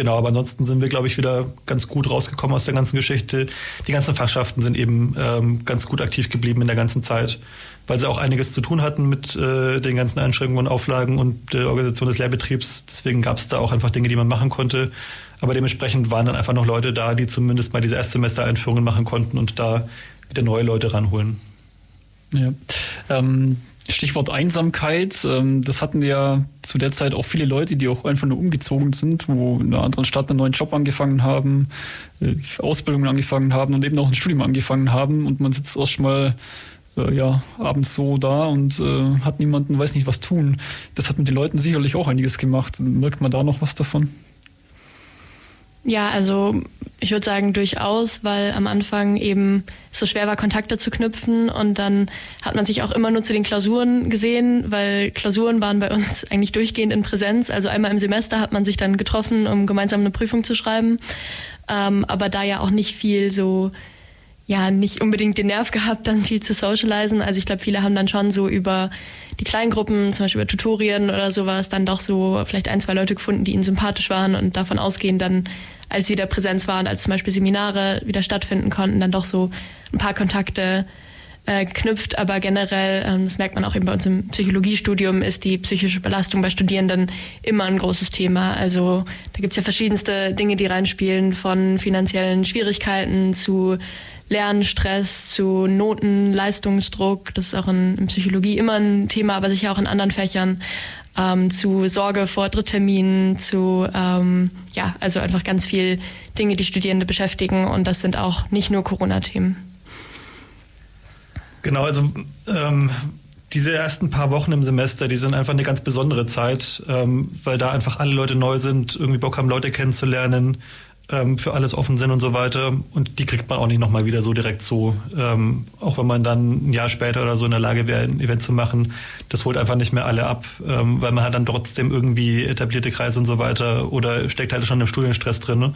Genau, aber ansonsten sind wir, glaube ich, wieder ganz gut rausgekommen aus der ganzen Geschichte. Die ganzen Fachschaften sind eben ähm, ganz gut aktiv geblieben in der ganzen Zeit, weil sie auch einiges zu tun hatten mit äh, den ganzen Einschränkungen und Auflagen und der Organisation des Lehrbetriebs. Deswegen gab es da auch einfach Dinge, die man machen konnte. Aber dementsprechend waren dann einfach noch Leute da, die zumindest mal diese Erstsemester-Einführungen machen konnten und da wieder neue Leute ranholen. Ja. Ähm Stichwort Einsamkeit. Ähm, das hatten ja zu der Zeit auch viele Leute, die auch einfach nur umgezogen sind, wo in einer anderen Stadt einen neuen Job angefangen haben, äh, Ausbildungen angefangen haben und eben auch ein Studium angefangen haben und man sitzt erstmal äh, ja, abends so da und äh, hat niemanden, weiß nicht was tun. Das hat mit den Leuten sicherlich auch einiges gemacht. Merkt man da noch was davon? Ja, also ich würde sagen durchaus, weil am Anfang eben so schwer war, Kontakte zu knüpfen und dann hat man sich auch immer nur zu den Klausuren gesehen, weil Klausuren waren bei uns eigentlich durchgehend in Präsenz. Also einmal im Semester hat man sich dann getroffen, um gemeinsam eine Prüfung zu schreiben. Ähm, aber da ja auch nicht viel so, ja, nicht unbedingt den Nerv gehabt, dann viel zu socialisen. Also ich glaube, viele haben dann schon so über die Kleingruppen, zum Beispiel über Tutorien oder sowas, dann doch so vielleicht ein, zwei Leute gefunden, die ihnen sympathisch waren und davon ausgehen dann, als wieder Präsenz waren, als zum Beispiel Seminare wieder stattfinden konnten, dann doch so ein paar Kontakte äh, geknüpft. Aber generell, ähm, das merkt man auch eben bei uns im Psychologiestudium, ist die psychische Belastung bei Studierenden immer ein großes Thema. Also da gibt's ja verschiedenste Dinge, die reinspielen, von finanziellen Schwierigkeiten zu Lernstress zu Noten, Leistungsdruck, das ist auch in, in Psychologie immer ein Thema, aber sicher auch in anderen Fächern, ähm, zu Sorge vor Drittterminen, zu, ähm, ja, also einfach ganz viel Dinge, die Studierende beschäftigen und das sind auch nicht nur Corona-Themen. Genau, also ähm, diese ersten paar Wochen im Semester, die sind einfach eine ganz besondere Zeit, ähm, weil da einfach alle Leute neu sind, irgendwie Bock haben, Leute kennenzulernen, ähm, für alles offen sind und so weiter. Und die kriegt man auch nicht nochmal wieder so direkt so. Ähm, auch wenn man dann ein Jahr später oder so in der Lage wäre, ein Event zu machen, das holt einfach nicht mehr alle ab, ähm, weil man hat dann trotzdem irgendwie etablierte Kreise und so weiter oder steckt halt schon im Studienstress drin. Ne?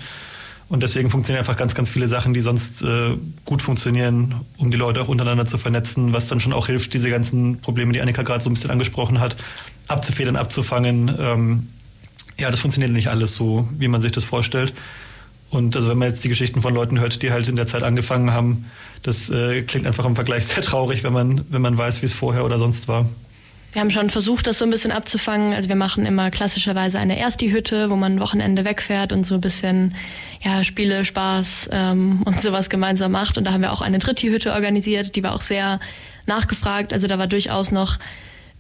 Und deswegen funktionieren einfach ganz, ganz viele Sachen, die sonst äh, gut funktionieren, um die Leute auch untereinander zu vernetzen, was dann schon auch hilft, diese ganzen Probleme, die Annika gerade so ein bisschen angesprochen hat, abzufedern, abzufangen. Ähm, ja, das funktioniert nicht alles so, wie man sich das vorstellt. Und also wenn man jetzt die Geschichten von Leuten hört, die halt in der Zeit angefangen haben, das äh, klingt einfach im Vergleich sehr traurig, wenn man, wenn man weiß, wie es vorher oder sonst war. Wir haben schon versucht, das so ein bisschen abzufangen. Also wir machen immer klassischerweise eine Ersti-Hütte, wo man ein Wochenende wegfährt und so ein bisschen ja, Spiele, Spaß ähm, und sowas gemeinsam macht. Und da haben wir auch eine Dritti-Hütte organisiert, die war auch sehr nachgefragt. Also da war durchaus noch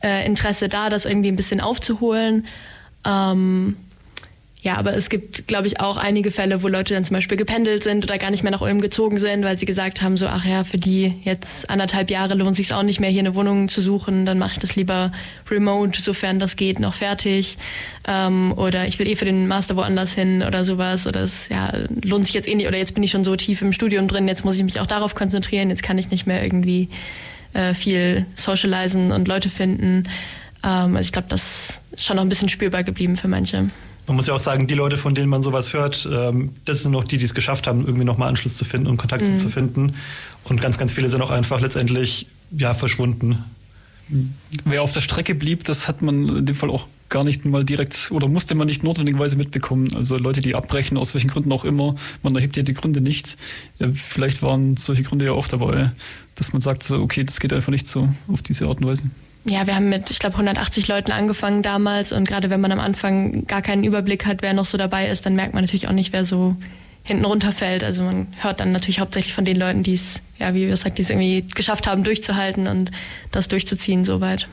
äh, Interesse da, das irgendwie ein bisschen aufzuholen. Ähm, ja, aber es gibt, glaube ich, auch einige Fälle, wo Leute dann zum Beispiel gependelt sind oder gar nicht mehr nach Ulm gezogen sind, weil sie gesagt haben, so, ach ja, für die jetzt anderthalb Jahre lohnt sich auch nicht mehr, hier eine Wohnung zu suchen, dann mache ich das lieber remote, sofern das geht, noch fertig. Ähm, oder ich will eh für den Master woanders hin oder sowas. Oder es ja, lohnt sich jetzt eh nicht, oder jetzt bin ich schon so tief im Studium drin, jetzt muss ich mich auch darauf konzentrieren, jetzt kann ich nicht mehr irgendwie äh, viel socialisen und Leute finden. Ähm, also ich glaube, das ist schon noch ein bisschen spürbar geblieben für manche. Man muss ja auch sagen, die Leute, von denen man sowas hört, ähm, das sind noch die, die es geschafft haben, irgendwie nochmal Anschluss zu finden und Kontakte mhm. zu finden. Und ganz, ganz viele sind auch einfach letztendlich ja, verschwunden. Wer auf der Strecke blieb, das hat man in dem Fall auch gar nicht mal direkt oder musste man nicht notwendigerweise mitbekommen. Also Leute, die abbrechen, aus welchen Gründen auch immer, man erhebt ja die Gründe nicht. Ja, vielleicht waren solche Gründe ja auch dabei, dass man sagt, so, okay, das geht einfach nicht so auf diese Art und Weise. Ja, wir haben mit, ich glaube, 180 Leuten angefangen damals und gerade wenn man am Anfang gar keinen Überblick hat, wer noch so dabei ist, dann merkt man natürlich auch nicht, wer so hinten runterfällt. Also man hört dann natürlich hauptsächlich von den Leuten, die es, ja, wie gesagt, die es irgendwie geschafft haben, durchzuhalten und das durchzuziehen soweit.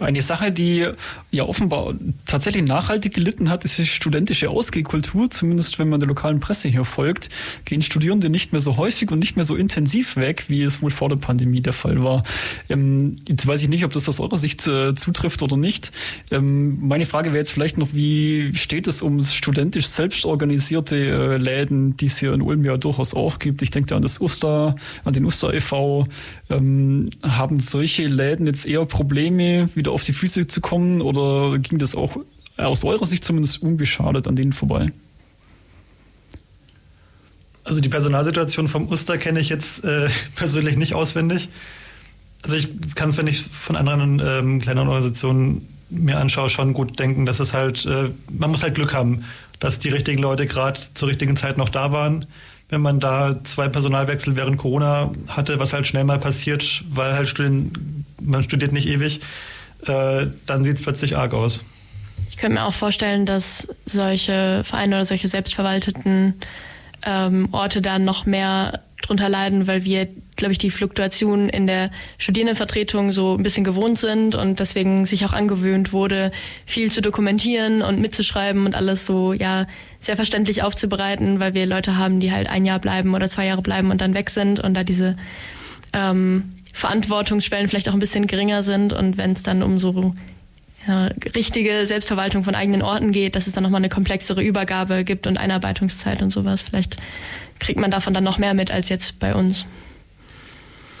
Eine Sache, die ja offenbar tatsächlich nachhaltig gelitten hat, ist die studentische Ausgehkultur. Zumindest wenn man der lokalen Presse hier folgt, gehen Studierende nicht mehr so häufig und nicht mehr so intensiv weg, wie es wohl vor der Pandemie der Fall war. Ähm, jetzt weiß ich nicht, ob das aus eurer Sicht äh, zutrifft oder nicht. Ähm, meine Frage wäre jetzt vielleicht noch, wie steht es um studentisch selbst organisierte äh, Läden, die es hier in Ulm ja durchaus auch gibt? Ich denke da an das Uster, an den Uster e.V. Ähm, haben solche Läden jetzt eher Probleme, wieder auf die Füße zu kommen oder ging das auch aus eurer Sicht zumindest unbeschadet an denen vorbei? Also die Personalsituation vom Uster kenne ich jetzt äh, persönlich nicht auswendig. Also ich kann es, wenn ich von anderen ähm, kleineren Organisationen mir anschaue, schon gut denken, dass es halt, äh, man muss halt Glück haben, dass die richtigen Leute gerade zur richtigen Zeit noch da waren wenn man da zwei Personalwechsel während Corona hatte, was halt schnell mal passiert, weil halt Studien, man studiert nicht ewig, äh, dann sieht es plötzlich arg aus. Ich könnte mir auch vorstellen, dass solche Vereine oder solche selbstverwalteten ähm, Orte dann noch mehr drunter leiden, weil wir, glaube ich, die Fluktuation in der Studierendenvertretung so ein bisschen gewohnt sind und deswegen sich auch angewöhnt wurde, viel zu dokumentieren und mitzuschreiben und alles so, ja, sehr verständlich aufzubereiten, weil wir Leute haben, die halt ein Jahr bleiben oder zwei Jahre bleiben und dann weg sind und da diese ähm, Verantwortungsschwellen vielleicht auch ein bisschen geringer sind und wenn es dann um so ja, richtige Selbstverwaltung von eigenen Orten geht, dass es dann nochmal eine komplexere Übergabe gibt und Einarbeitungszeit und sowas. Vielleicht kriegt man davon dann noch mehr mit als jetzt bei uns.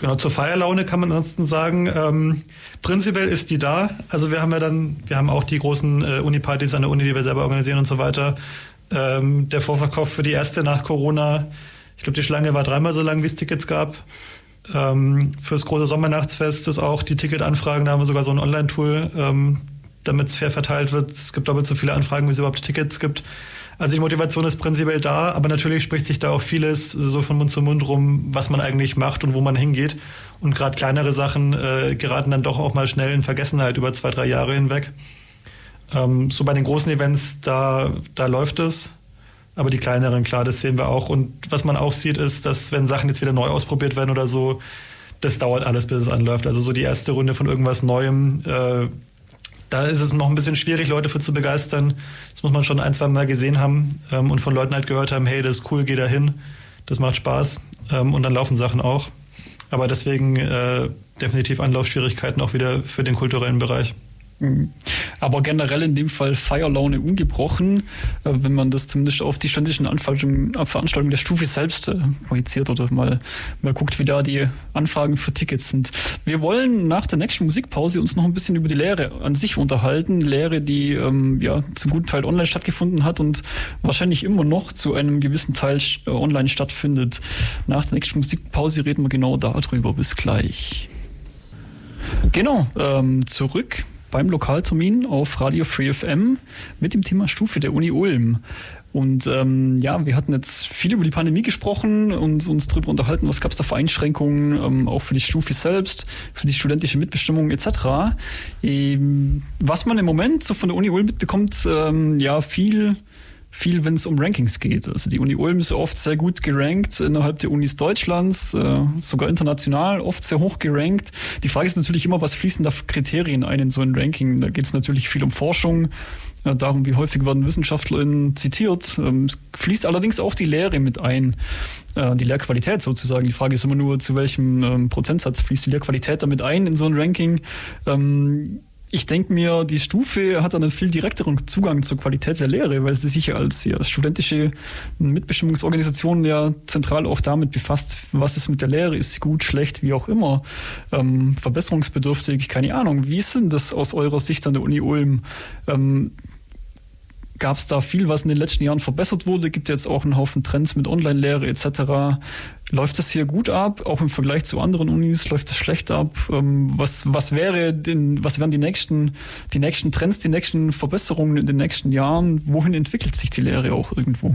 Genau, zur Feierlaune kann man ansonsten sagen, ähm, prinzipiell ist die da. Also wir haben ja dann, wir haben auch die großen äh, Unipartys an der Uni, die wir selber organisieren und so weiter. Ähm, der Vorverkauf für die erste nach Corona, ich glaube, die Schlange war dreimal so lang, wie es Tickets gab. Ähm, fürs große Sommernachtsfest ist auch die Ticketanfragen, da haben wir sogar so ein Online-Tool, ähm, damit es fair verteilt wird. Es gibt doppelt so viele Anfragen, wie es überhaupt Tickets gibt. Also die Motivation ist prinzipiell da, aber natürlich spricht sich da auch vieles so von Mund zu Mund rum, was man eigentlich macht und wo man hingeht. Und gerade kleinere Sachen äh, geraten dann doch auch mal schnell in Vergessenheit über zwei, drei Jahre hinweg. Ähm, so bei den großen Events, da, da läuft es. Aber die kleineren, klar, das sehen wir auch. Und was man auch sieht, ist, dass wenn Sachen jetzt wieder neu ausprobiert werden oder so, das dauert alles, bis es anläuft. Also so die erste Runde von irgendwas Neuem, äh, da ist es noch ein bisschen schwierig, Leute für zu begeistern. Das muss man schon ein, zwei Mal gesehen haben ähm, und von Leuten halt gehört haben, hey, das ist cool, geh da hin, das macht Spaß ähm, und dann laufen Sachen auch. Aber deswegen äh, definitiv Anlaufschwierigkeiten auch wieder für den kulturellen Bereich. Mhm. Aber generell in dem Fall Feierlaune ungebrochen, äh, wenn man das zumindest auf die ständischen Veranstaltungen, Veranstaltungen der Stufe selbst äh, projiziert oder mal, mal guckt, wie da die Anfragen für Tickets sind. Wir wollen nach der nächsten Musikpause uns noch ein bisschen über die Lehre an sich unterhalten. Lehre, die ähm, ja zum guten Teil online stattgefunden hat und wahrscheinlich immer noch zu einem gewissen Teil äh, online stattfindet. Nach der nächsten Musikpause reden wir genau darüber. Bis gleich. Genau, ähm, zurück beim Lokaltermin auf Radio Free FM mit dem Thema Stufe der Uni Ulm. Und ähm, ja, wir hatten jetzt viel über die Pandemie gesprochen und uns darüber unterhalten, was gab es da für Einschränkungen, ähm, auch für die Stufe selbst, für die studentische Mitbestimmung etc. Ähm, was man im Moment so von der Uni Ulm mitbekommt, ähm, ja, viel viel, wenn es um Rankings geht. Also die Uni Ulm ist oft sehr gut gerankt innerhalb der Unis Deutschlands, äh, sogar international oft sehr hoch gerankt. Die Frage ist natürlich immer, was fließen da Kriterien ein in so ein Ranking? Da geht es natürlich viel um Forschung, äh, darum, wie häufig werden WissenschaftlerInnen zitiert. Ähm, es fließt allerdings auch die Lehre mit ein, äh, die Lehrqualität sozusagen. Die Frage ist immer nur, zu welchem ähm, Prozentsatz fließt die Lehrqualität damit ein in so ein Ranking. Ähm, ich denke mir, die Stufe hat einen viel direkteren Zugang zur Qualität der Lehre, weil sie sich als ja, studentische Mitbestimmungsorganisation ja zentral auch damit befasst, was ist mit der Lehre, ist sie gut, schlecht, wie auch immer, ähm, verbesserungsbedürftig, keine Ahnung. Wie ist denn das aus eurer Sicht an der Uni Ulm? Ähm, Gab es da viel, was in den letzten Jahren verbessert wurde? Gibt jetzt auch einen Haufen Trends mit Online-Lehre etc. Läuft das hier gut ab, auch im Vergleich zu anderen Unis? Läuft das schlecht ab? Ähm, was, was wäre denn, was wären die nächsten, die nächsten Trends, die nächsten Verbesserungen in den nächsten Jahren? Wohin entwickelt sich die Lehre auch irgendwo?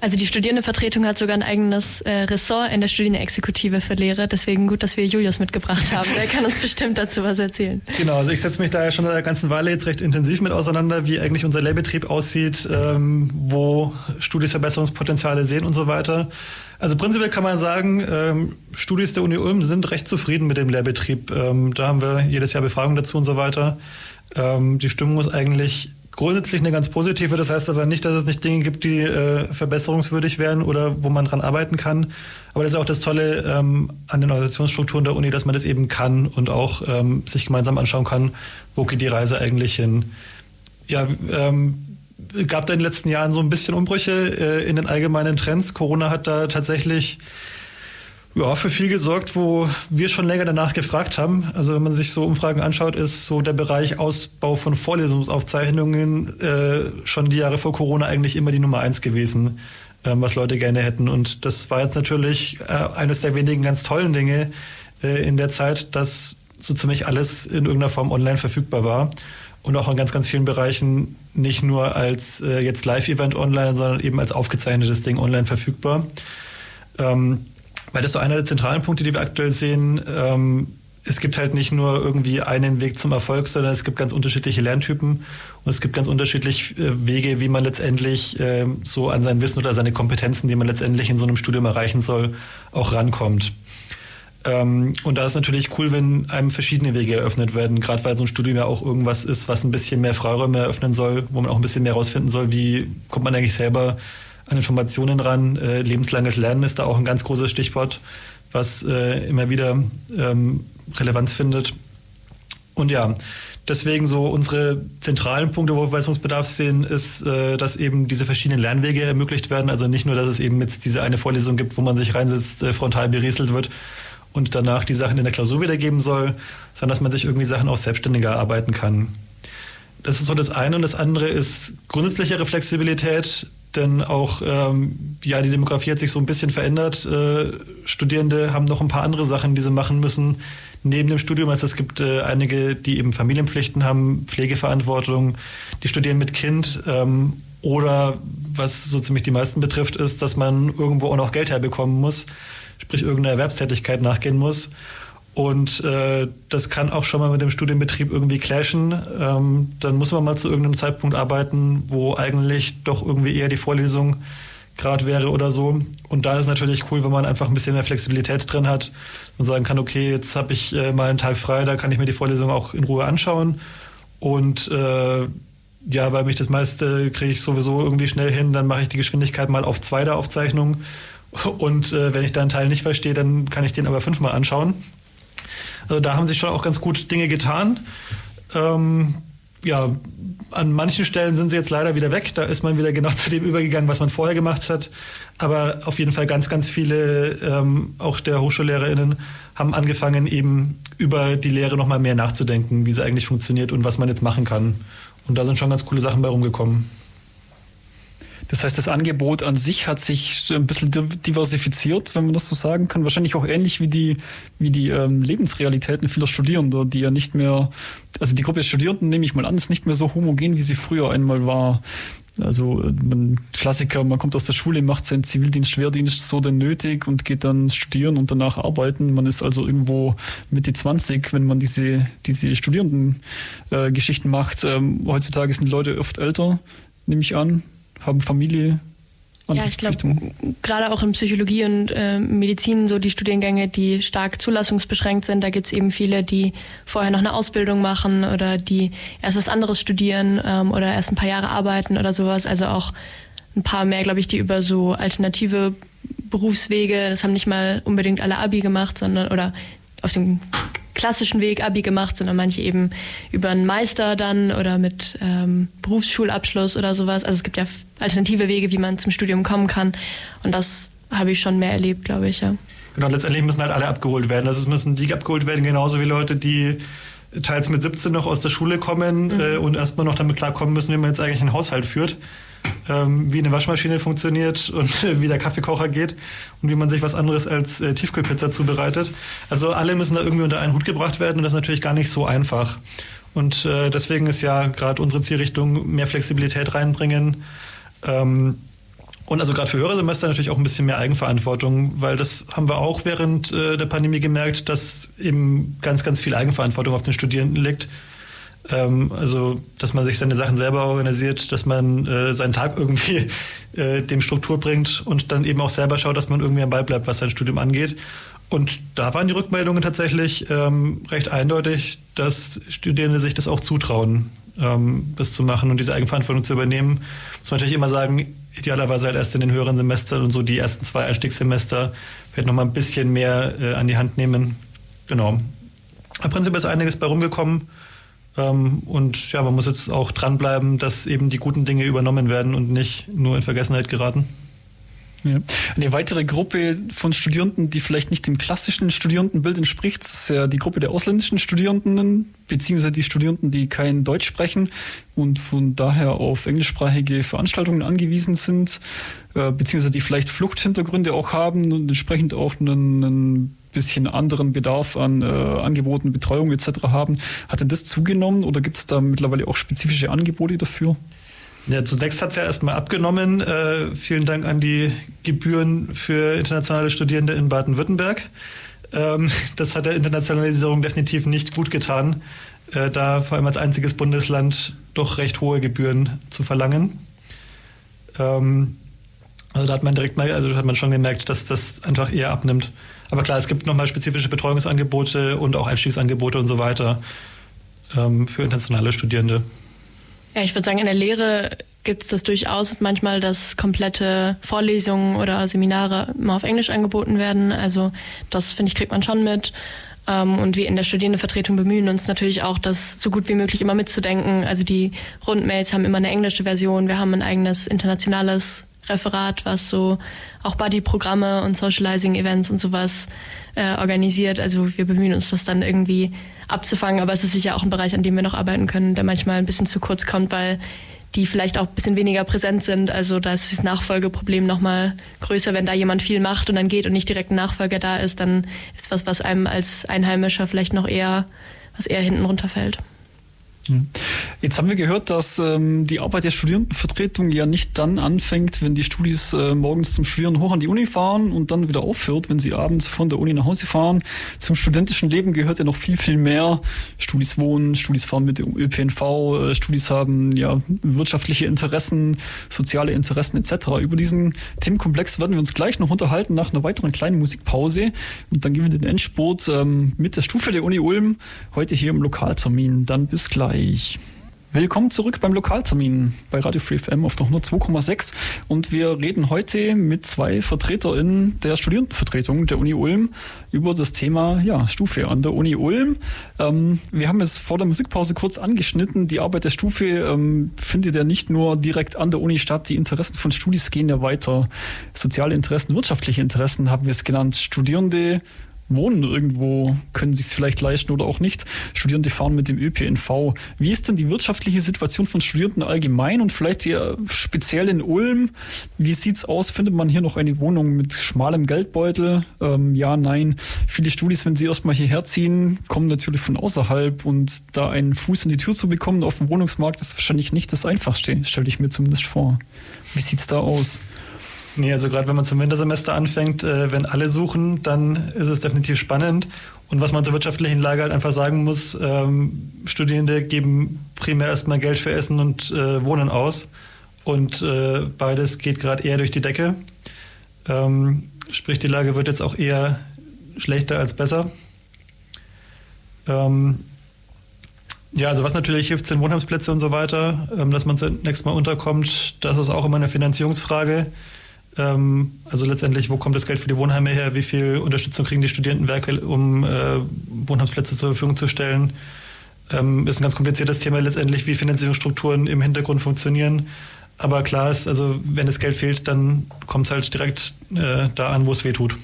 Also die Studierendenvertretung hat sogar ein eigenes äh, Ressort in der Studienexekutive für Lehre. Deswegen gut, dass wir Julius mitgebracht haben. Der kann uns bestimmt dazu was erzählen. Genau, also ich setze mich da ja schon eine ganze Weile jetzt recht intensiv mit auseinander, wie eigentlich unser Lehrbetrieb aussieht, ähm, wo Studis Verbesserungspotenziale sehen und so weiter. Also prinzipiell kann man sagen, ähm, Studis der Uni Ulm sind recht zufrieden mit dem Lehrbetrieb. Ähm, da haben wir jedes Jahr Befragungen dazu und so weiter. Ähm, die Stimmung ist eigentlich grundsätzlich eine ganz positive. Das heißt aber nicht, dass es nicht Dinge gibt, die äh, verbesserungswürdig wären oder wo man dran arbeiten kann. Aber das ist auch das Tolle ähm, an den Organisationsstrukturen der Uni, dass man das eben kann und auch ähm, sich gemeinsam anschauen kann, wo geht die Reise eigentlich hin. Ja, ähm, gab da in den letzten Jahren so ein bisschen Umbrüche äh, in den allgemeinen Trends. Corona hat da tatsächlich ja, für viel gesorgt, wo wir schon länger danach gefragt haben. Also wenn man sich so Umfragen anschaut, ist so der Bereich Ausbau von Vorlesungsaufzeichnungen äh, schon die Jahre vor Corona eigentlich immer die Nummer eins gewesen, ähm, was Leute gerne hätten. Und das war jetzt natürlich äh, eines der wenigen ganz tollen Dinge äh, in der Zeit, dass so ziemlich alles in irgendeiner Form online verfügbar war. Und auch in ganz, ganz vielen Bereichen nicht nur als äh, jetzt Live-Event online, sondern eben als aufgezeichnetes Ding online verfügbar. Ähm, weil das ist so einer der zentralen Punkte, die wir aktuell sehen. Ähm, es gibt halt nicht nur irgendwie einen Weg zum Erfolg, sondern es gibt ganz unterschiedliche Lerntypen und es gibt ganz unterschiedliche äh, Wege, wie man letztendlich äh, so an sein Wissen oder seine Kompetenzen, die man letztendlich in so einem Studium erreichen soll, auch rankommt. Ähm, und da ist natürlich cool, wenn einem verschiedene Wege eröffnet werden, gerade weil so ein Studium ja auch irgendwas ist, was ein bisschen mehr Freiräume eröffnen soll, wo man auch ein bisschen mehr herausfinden soll, wie kommt man eigentlich selber an Informationen ran. Äh, lebenslanges Lernen ist da auch ein ganz großes Stichwort, was äh, immer wieder ähm, Relevanz findet. Und ja, deswegen so unsere zentralen Punkte, wo wir Verbesserungsbedarf sehen, ist, äh, dass eben diese verschiedenen Lernwege ermöglicht werden. Also nicht nur, dass es eben jetzt diese eine Vorlesung gibt, wo man sich reinsetzt, äh, frontal berieselt wird und danach die Sachen in der Klausur wiedergeben soll, sondern dass man sich irgendwie Sachen auch selbstständiger erarbeiten kann. Das ist so das eine. Und das andere ist grundsätzlichere Flexibilität denn auch ähm, ja, die Demografie hat sich so ein bisschen verändert. Äh, Studierende haben noch ein paar andere Sachen, die sie machen müssen neben dem Studium. Also es gibt äh, einige, die eben Familienpflichten haben, Pflegeverantwortung, die studieren mit Kind. Ähm, oder was so ziemlich die meisten betrifft, ist, dass man irgendwo auch noch Geld herbekommen muss, sprich irgendeiner Erwerbstätigkeit nachgehen muss. Und äh, das kann auch schon mal mit dem Studienbetrieb irgendwie clashen. Ähm, dann muss man mal zu irgendeinem Zeitpunkt arbeiten, wo eigentlich doch irgendwie eher die Vorlesung gerade wäre oder so. Und da ist natürlich cool, wenn man einfach ein bisschen mehr Flexibilität drin hat und sagen kann, okay, jetzt habe ich äh, mal einen Tag frei, da kann ich mir die Vorlesung auch in Ruhe anschauen. Und äh, ja, weil mich das meiste kriege ich sowieso irgendwie schnell hin, dann mache ich die Geschwindigkeit mal auf zwei der Aufzeichnung. Und äh, wenn ich da einen Teil nicht verstehe, dann kann ich den aber fünfmal anschauen. Also da haben sich schon auch ganz gut Dinge getan. Ähm, ja, an manchen Stellen sind sie jetzt leider wieder weg. Da ist man wieder genau zu dem übergegangen, was man vorher gemacht hat. Aber auf jeden Fall ganz, ganz viele, ähm, auch der HochschullehrerInnen, haben angefangen, eben über die Lehre nochmal mehr nachzudenken, wie sie eigentlich funktioniert und was man jetzt machen kann. Und da sind schon ganz coole Sachen bei rumgekommen. Das heißt, das Angebot an sich hat sich ein bisschen diversifiziert, wenn man das so sagen kann. Wahrscheinlich auch ähnlich wie die, wie die ähm, Lebensrealitäten vieler Studierender, die ja nicht mehr, also die Gruppe der Studierenden, nehme ich mal an, ist nicht mehr so homogen, wie sie früher einmal war. Also äh, man, Klassiker, man kommt aus der Schule, macht seinen Zivildienst, Schwerdienst so denn nötig und geht dann studieren und danach arbeiten. Man ist also irgendwo Mitte 20, wenn man diese, diese Studierendengeschichten äh, macht. Ähm, heutzutage sind die Leute oft älter, nehme ich an haben Familie. Ja, ich glaube, gerade auch in Psychologie und äh, Medizin, so die Studiengänge, die stark zulassungsbeschränkt sind, da gibt es eben viele, die vorher noch eine Ausbildung machen oder die erst was anderes studieren ähm, oder erst ein paar Jahre arbeiten oder sowas. Also auch ein paar mehr, glaube ich, die über so alternative Berufswege, das haben nicht mal unbedingt alle Abi gemacht, sondern oder auf dem klassischen Weg Abi gemacht, sondern manche eben über einen Meister dann oder mit ähm, Berufsschulabschluss oder sowas. Also es gibt ja alternative Wege, wie man zum Studium kommen kann. Und das habe ich schon mehr erlebt, glaube ich, ja. Genau, letztendlich müssen halt alle abgeholt werden. Also es müssen die abgeholt werden, genauso wie Leute, die teils mit 17 noch aus der Schule kommen mhm. äh, und erstmal noch damit klarkommen müssen, wie man jetzt eigentlich einen Haushalt führt ähm, wie eine Waschmaschine funktioniert und wie der Kaffeekocher geht und wie man sich was anderes als äh, Tiefkühlpizza zubereitet. Also alle müssen da irgendwie unter einen Hut gebracht werden und das ist natürlich gar nicht so einfach. Und äh, deswegen ist ja gerade unsere Zielrichtung mehr Flexibilität reinbringen. Ähm, und also gerade für höhere Semester natürlich auch ein bisschen mehr Eigenverantwortung, weil das haben wir auch während äh, der Pandemie gemerkt, dass eben ganz, ganz viel Eigenverantwortung auf den Studierenden liegt. Ähm, also, dass man sich seine Sachen selber organisiert, dass man äh, seinen Tag irgendwie äh, dem Struktur bringt und dann eben auch selber schaut, dass man irgendwie am Ball bleibt, was sein Studium angeht. Und da waren die Rückmeldungen tatsächlich ähm, recht eindeutig, dass Studierende sich das auch zutrauen, ähm, das zu machen und diese Eigenverantwortung zu übernehmen. Muss man natürlich immer sagen, idealerweise halt erst in den höheren Semestern und so die ersten zwei Einstiegssemester vielleicht nochmal ein bisschen mehr äh, an die Hand nehmen. Genau. Im Prinzip ist einiges bei rumgekommen. Ähm, und ja, man muss jetzt auch dranbleiben, dass eben die guten Dinge übernommen werden und nicht nur in Vergessenheit geraten. Ja. Eine weitere Gruppe von Studierenden, die vielleicht nicht dem klassischen Studierendenbild entspricht, ist ja die Gruppe der ausländischen Studierenden, beziehungsweise die Studierenden, die kein Deutsch sprechen und von daher auf englischsprachige Veranstaltungen angewiesen sind, äh, beziehungsweise die vielleicht Fluchthintergründe auch haben und entsprechend auch einen, einen bisschen anderen Bedarf an äh, Angeboten, Betreuung etc. haben. Hat denn das zugenommen oder gibt es da mittlerweile auch spezifische Angebote dafür? Ja, zunächst hat es ja erstmal abgenommen. Äh, vielen Dank an die Gebühren für internationale Studierende in Baden-Württemberg. Ähm, das hat der Internationalisierung definitiv nicht gut getan, äh, da vor allem als einziges Bundesland doch recht hohe Gebühren zu verlangen. Ähm, also da hat man direkt mal, also hat man schon gemerkt, dass das einfach eher abnimmt. Aber klar, es gibt nochmal spezifische Betreuungsangebote und auch Einstiegsangebote und so weiter ähm, für internationale Studierende. Ja, ich würde sagen, in der Lehre gibt es das durchaus manchmal, dass komplette Vorlesungen oder Seminare immer auf Englisch angeboten werden. Also das, finde ich, kriegt man schon mit. Ähm, und wir in der Studierendenvertretung bemühen uns natürlich auch, das so gut wie möglich immer mitzudenken. Also die Rundmails haben immer eine englische Version. Wir haben ein eigenes internationales Referat, was so auch Buddy-Programme und Socializing-Events und sowas äh, organisiert. Also wir bemühen uns, das dann irgendwie abzufangen. Aber es ist sicher auch ein Bereich, an dem wir noch arbeiten können, der manchmal ein bisschen zu kurz kommt, weil die vielleicht auch ein bisschen weniger präsent sind. Also da ist das Nachfolgeproblem nochmal größer, wenn da jemand viel macht und dann geht und nicht direkt ein Nachfolger da ist, dann ist was, was einem als Einheimischer vielleicht noch eher, was eher hinten runterfällt. Hm. Jetzt haben wir gehört, dass ähm, die Arbeit der Studierendenvertretung ja nicht dann anfängt, wenn die Studis äh, morgens zum Studieren hoch an die Uni fahren und dann wieder aufhört, wenn sie abends von der Uni nach Hause fahren. Zum studentischen Leben gehört ja noch viel, viel mehr. Studis wohnen, Studis fahren mit dem ÖPNV, äh, Studis haben ja wirtschaftliche Interessen, soziale Interessen etc. Über diesen Themenkomplex werden wir uns gleich noch unterhalten nach einer weiteren kleinen Musikpause und dann gehen wir den Endspurt ähm, mit der Stufe der Uni Ulm heute hier im Lokaltermin. Dann bis gleich. Österreich. Willkommen zurück beim Lokaltermin bei Radio Free FM auf der 102,6 und wir reden heute mit zwei VertreterInnen der Studierendenvertretung der Uni Ulm über das Thema ja, Stufe an der Uni Ulm. Ähm, wir haben es vor der Musikpause kurz angeschnitten. Die Arbeit der Stufe ähm, findet ja nicht nur direkt an der Uni statt. Die Interessen von Studis gehen ja weiter. Soziale Interessen, wirtschaftliche Interessen haben wir es genannt. Studierende wohnen irgendwo, können sich es vielleicht leisten oder auch nicht. Studierende fahren mit dem ÖPNV. Wie ist denn die wirtschaftliche Situation von Studierenden allgemein und vielleicht hier speziell in Ulm? Wie sieht's aus? Findet man hier noch eine Wohnung mit schmalem Geldbeutel? Ähm, ja, nein. Viele Studis, wenn sie erstmal hierher ziehen, kommen natürlich von außerhalb und da einen Fuß in die Tür zu bekommen auf dem Wohnungsmarkt ist wahrscheinlich nicht das Einfachste, stelle ich mir zumindest vor. Wie sieht's da aus? Nee, also gerade wenn man zum Wintersemester anfängt, äh, wenn alle suchen, dann ist es definitiv spannend. Und was man zur wirtschaftlichen Lage halt einfach sagen muss, ähm, Studierende geben primär erstmal Geld für Essen und äh, Wohnen aus. Und äh, beides geht gerade eher durch die Decke. Ähm, sprich, die Lage wird jetzt auch eher schlechter als besser. Ähm, ja, also was natürlich hilft, sind Wohnheimsplätze und so weiter, ähm, dass man zunächst mal unterkommt. Das ist auch immer eine Finanzierungsfrage. Ähm, also letztendlich, wo kommt das Geld für die Wohnheime her? Wie viel Unterstützung kriegen die Studierendenwerke, um äh, Wohnheimsplätze zur Verfügung zu stellen? Ähm, ist ein ganz kompliziertes Thema letztendlich, wie Finanzierungsstrukturen im Hintergrund funktionieren. Aber klar ist, also wenn das Geld fehlt, dann kommt es halt direkt äh, da an, wo es weh tut.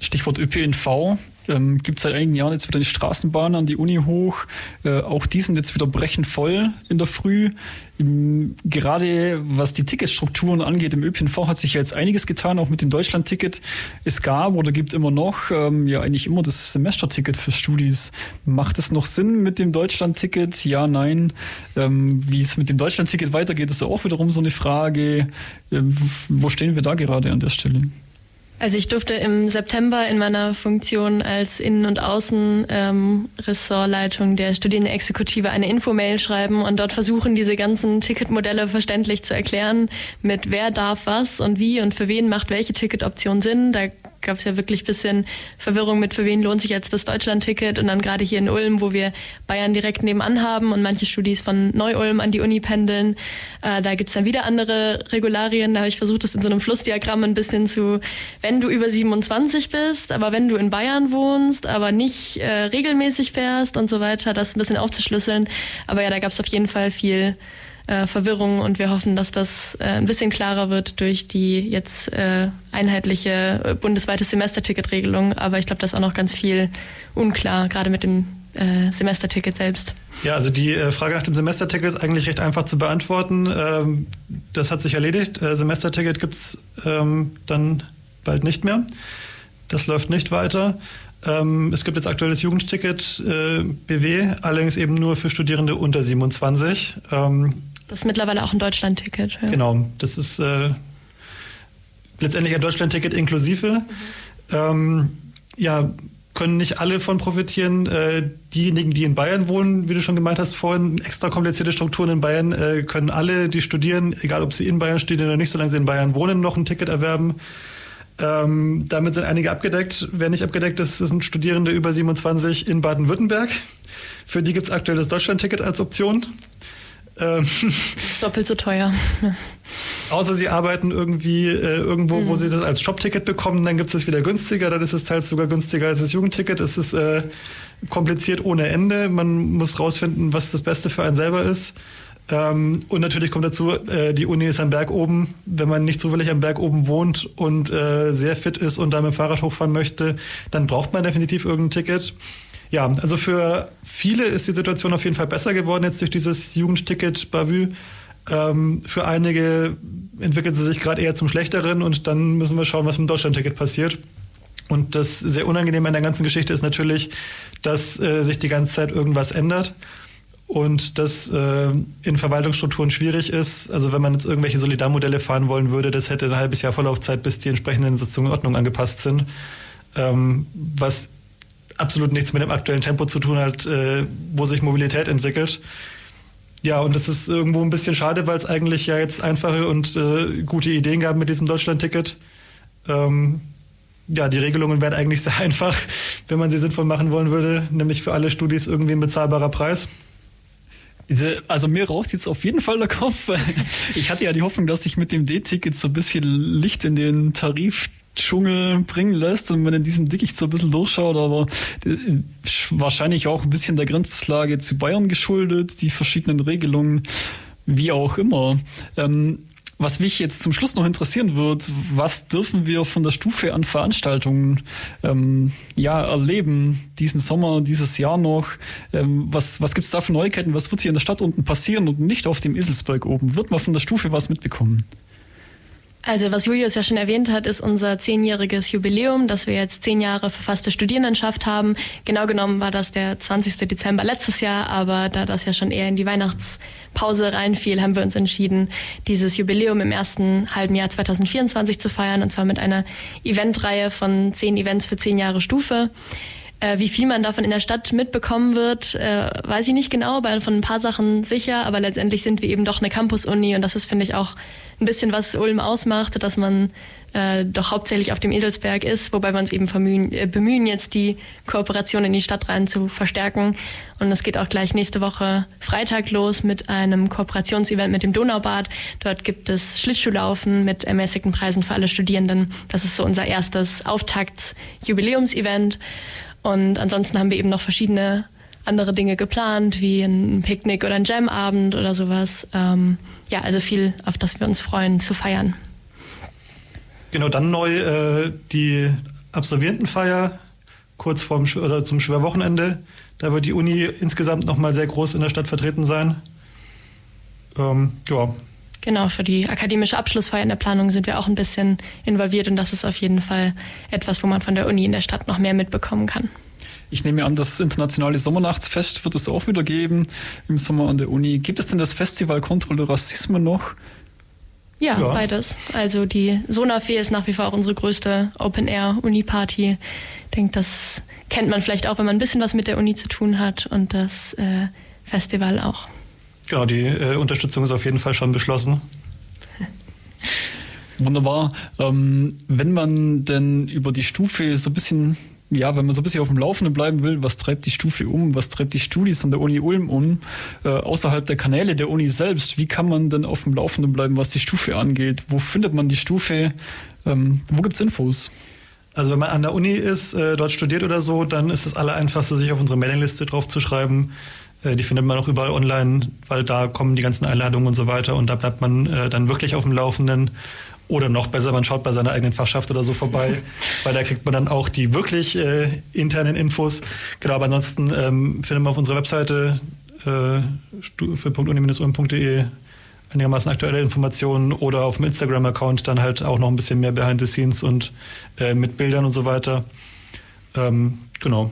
Stichwort ÖPNV. Ähm, Gibt seit einigen Jahren jetzt wieder die Straßenbahn an die Uni hoch. Äh, auch die sind jetzt wieder brechend voll in der Früh. Im, gerade was die Ticketstrukturen angeht, im ÖPNV hat sich ja jetzt einiges getan, auch mit dem Deutschlandticket. Es gab oder gibt immer noch ähm, ja eigentlich immer das Semesterticket für Studis. Macht es noch Sinn mit dem Deutschlandticket? Ja, nein. Ähm, wie es mit dem Deutschlandticket weitergeht, ist auch wiederum so eine Frage. Ähm, wo stehen wir da gerade an der Stelle? Also ich durfte im September in meiner Funktion als Innen- und Außen-Ressortleitung ähm, der Studienexekutive eine Infomail schreiben und dort versuchen, diese ganzen Ticketmodelle verständlich zu erklären, mit wer darf was und wie und für wen macht welche Ticketoption Sinn. Da gab es ja wirklich bisschen Verwirrung mit, für wen lohnt sich jetzt das Deutschland-Ticket und dann gerade hier in Ulm, wo wir Bayern direkt nebenan haben und manche Studis von Neu-Ulm an die Uni pendeln. Äh, da gibt's dann wieder andere Regularien. Da habe ich versucht, das in so einem Flussdiagramm ein bisschen zu, wenn du über 27 bist, aber wenn du in Bayern wohnst, aber nicht äh, regelmäßig fährst und so weiter, das ein bisschen aufzuschlüsseln. Aber ja, da gab's auf jeden Fall viel äh, Verwirrung und wir hoffen, dass das äh, ein bisschen klarer wird durch die jetzt äh, einheitliche äh, bundesweite Semesterticket-Regelung. Aber ich glaube, da ist auch noch ganz viel unklar, gerade mit dem äh, Semesterticket selbst. Ja, also die äh, Frage nach dem Semesterticket ist eigentlich recht einfach zu beantworten. Ähm, das hat sich erledigt. Semesterticket gibt's ähm, dann bald nicht mehr. Das läuft nicht weiter. Ähm, es gibt jetzt aktuell das Jugendticket äh, BW, allerdings eben nur für Studierende unter 27. Ähm, das ist mittlerweile auch ein Deutschlandticket. Ja. Genau, das ist äh, letztendlich ein Deutschlandticket inklusive. Mhm. Ähm, ja, können nicht alle von profitieren. Äh, diejenigen, die in Bayern wohnen, wie du schon gemeint hast vorhin, extra komplizierte Strukturen in Bayern, äh, können alle, die studieren, egal ob sie in Bayern studieren oder nicht, solange sie in Bayern wohnen, noch ein Ticket erwerben. Ähm, damit sind einige abgedeckt. Wer nicht abgedeckt ist, sind Studierende über 27 in Baden-Württemberg. Für die gibt es aktuell das Deutschland-Ticket als Option. Ähm, ist doppelt so teuer. Außer sie arbeiten irgendwie äh, irgendwo, mhm. wo sie das als Jobticket bekommen, dann gibt es es wieder günstiger, dann ist es teils sogar günstiger als das Jugendticket. Es ist äh, kompliziert ohne Ende. Man muss rausfinden, was das Beste für einen selber ist. Ähm, und natürlich kommt dazu, äh, die Uni ist am Berg oben. Wenn man nicht zufällig am Berg oben wohnt und äh, sehr fit ist und da mit dem Fahrrad hochfahren möchte, dann braucht man definitiv irgendein Ticket. Ja, also für viele ist die Situation auf jeden Fall besser geworden jetzt durch dieses Jugendticket Bavü. Ähm, für einige entwickelt sie sich gerade eher zum Schlechteren und dann müssen wir schauen, was mit dem Deutschlandticket passiert. Und das sehr unangenehme an der ganzen Geschichte ist natürlich, dass äh, sich die ganze Zeit irgendwas ändert und das äh, in Verwaltungsstrukturen schwierig ist. Also wenn man jetzt irgendwelche Solidarmodelle fahren wollen würde, das hätte ein halbes Jahr Vorlaufzeit, bis die entsprechenden Sitzungen in Ordnung angepasst sind. Ähm, was absolut nichts mit dem aktuellen Tempo zu tun hat, äh, wo sich Mobilität entwickelt. Ja, und das ist irgendwo ein bisschen schade, weil es eigentlich ja jetzt einfache und äh, gute Ideen gab mit diesem Deutschland-Ticket. Ähm, ja, die Regelungen wären eigentlich sehr einfach, wenn man sie sinnvoll machen wollen würde, nämlich für alle Studis irgendwie ein bezahlbarer Preis. Also mir raucht jetzt auf jeden Fall der Kopf. Ich hatte ja die Hoffnung, dass sich mit dem D-Ticket so ein bisschen Licht in den Tarif Dschungel bringen lässt und man in diesem Dickicht so ein bisschen durchschaut, aber äh, wahrscheinlich auch ein bisschen der Grenzlage zu Bayern geschuldet, die verschiedenen Regelungen, wie auch immer. Ähm, was mich jetzt zum Schluss noch interessieren wird, was dürfen wir von der Stufe an Veranstaltungen ähm, ja, erleben diesen Sommer, dieses Jahr noch? Ähm, was was gibt es da für Neuigkeiten? Was wird hier in der Stadt unten passieren und nicht auf dem Eselsberg oben? Wird man von der Stufe was mitbekommen? Also was Julius ja schon erwähnt hat, ist unser zehnjähriges Jubiläum, dass wir jetzt zehn Jahre verfasste Studierendenschaft haben. Genau genommen war das der 20. Dezember letztes Jahr, aber da das ja schon eher in die Weihnachtspause reinfiel, haben wir uns entschieden, dieses Jubiläum im ersten halben Jahr 2024 zu feiern, und zwar mit einer Eventreihe von zehn Events für zehn Jahre Stufe. Äh, wie viel man davon in der Stadt mitbekommen wird, äh, weiß ich nicht genau, aber von ein paar Sachen sicher. Aber letztendlich sind wir eben doch eine Campus-Uni und das ist, finde ich, auch ein bisschen was Ulm ausmacht, dass man äh, doch hauptsächlich auf dem Eselsberg ist, wobei wir uns eben bemühen, äh, bemühen, jetzt die Kooperation in die Stadt rein zu verstärken. Und es geht auch gleich nächste Woche Freitag los mit einem Kooperationsevent mit dem Donaubad. Dort gibt es Schlittschuhlaufen mit ermäßigten Preisen für alle Studierenden. Das ist so unser erstes Auftakts-Jubiläumsevent. Und ansonsten haben wir eben noch verschiedene andere Dinge geplant, wie ein Picknick oder ein Jamabend oder sowas. Ähm, ja, also viel, auf das wir uns freuen zu feiern. Genau, dann neu äh, die Absolventenfeier kurz vorm oder zum Schwerwochenende. Da wird die Uni insgesamt nochmal sehr groß in der Stadt vertreten sein. Ähm, ja. Genau, für die akademische Abschlussfeier in der Planung sind wir auch ein bisschen involviert und das ist auf jeden Fall etwas, wo man von der Uni in der Stadt noch mehr mitbekommen kann. Ich nehme an, das internationale Sommernachtsfest wird es auch wieder geben im Sommer an der Uni. Gibt es denn das Festival Kontrolle Rassismus noch? Ja, ja, beides. Also die Sonafee ist nach wie vor auch unsere größte Open-Air-Uni-Party. Ich denke, das kennt man vielleicht auch, wenn man ein bisschen was mit der Uni zu tun hat und das äh, Festival auch. Genau, die äh, Unterstützung ist auf jeden Fall schon beschlossen. Wunderbar. Ähm, wenn man denn über die Stufe so ein bisschen ja, wenn man so ein bisschen auf dem Laufenden bleiben will, was treibt die Stufe um, was treibt die Studis an der Uni Ulm um, äh, außerhalb der Kanäle der Uni selbst, wie kann man denn auf dem Laufenden bleiben, was die Stufe angeht? Wo findet man die Stufe? Ähm, wo es Infos? Also wenn man an der Uni ist, äh, dort studiert oder so, dann ist das Allereinfachste, sich auf unsere Mailingliste drauf zu schreiben. Äh, die findet man auch überall online, weil da kommen die ganzen Einladungen und so weiter und da bleibt man äh, dann wirklich auf dem Laufenden. Oder noch besser, man schaut bei seiner eigenen Fachschaft oder so vorbei, weil da kriegt man dann auch die wirklich äh, internen Infos. Genau, aber ansonsten ähm, findet man auf unserer Webseite äh, stufe.uni-ulm.de einigermaßen aktuelle Informationen oder auf dem Instagram-Account dann halt auch noch ein bisschen mehr Behind the Scenes und äh, mit Bildern und so weiter. Ähm, genau.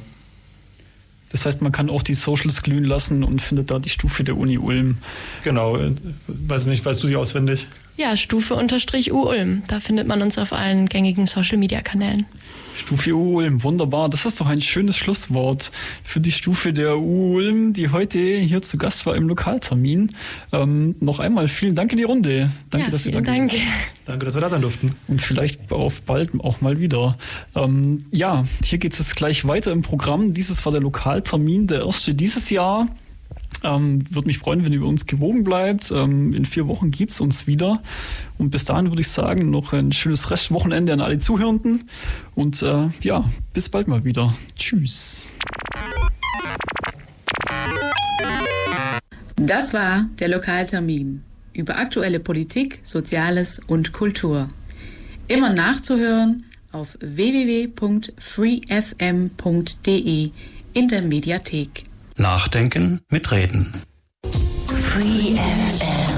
Das heißt, man kann auch die Socials glühen lassen und findet da die Stufe der Uni Ulm. Genau, äh, weiß nicht, weißt du die auswendig? Ja, Stufe unterstrich U Ulm. Da findet man uns auf allen gängigen Social Media Kanälen. Stufe U-Ulm, wunderbar. Das ist doch ein schönes Schlusswort für die Stufe der U-Ulm, die heute hier zu Gast war im Lokaltermin. Ähm, noch einmal vielen Dank in die Runde. Danke, ja, dass Sie da Dank. sind. Danke, dass wir da sein durften. Und vielleicht auf bald auch mal wieder. Ähm, ja, hier geht es jetzt gleich weiter im Programm. Dieses war der Lokaltermin, der erste dieses Jahr. Ähm, Würde mich freuen, wenn ihr uns gewogen bleibt. Ähm, in vier Wochen gibt es uns wieder. Und bis dahin würde ich sagen, noch ein schönes Restwochenende an alle Zuhörenden. Und äh, ja, bis bald mal wieder. Tschüss. Das war der Lokaltermin über aktuelle Politik, Soziales und Kultur. Immer nachzuhören auf www.freefm.de in der Mediathek. Nachdenken mit Reden. Free FM.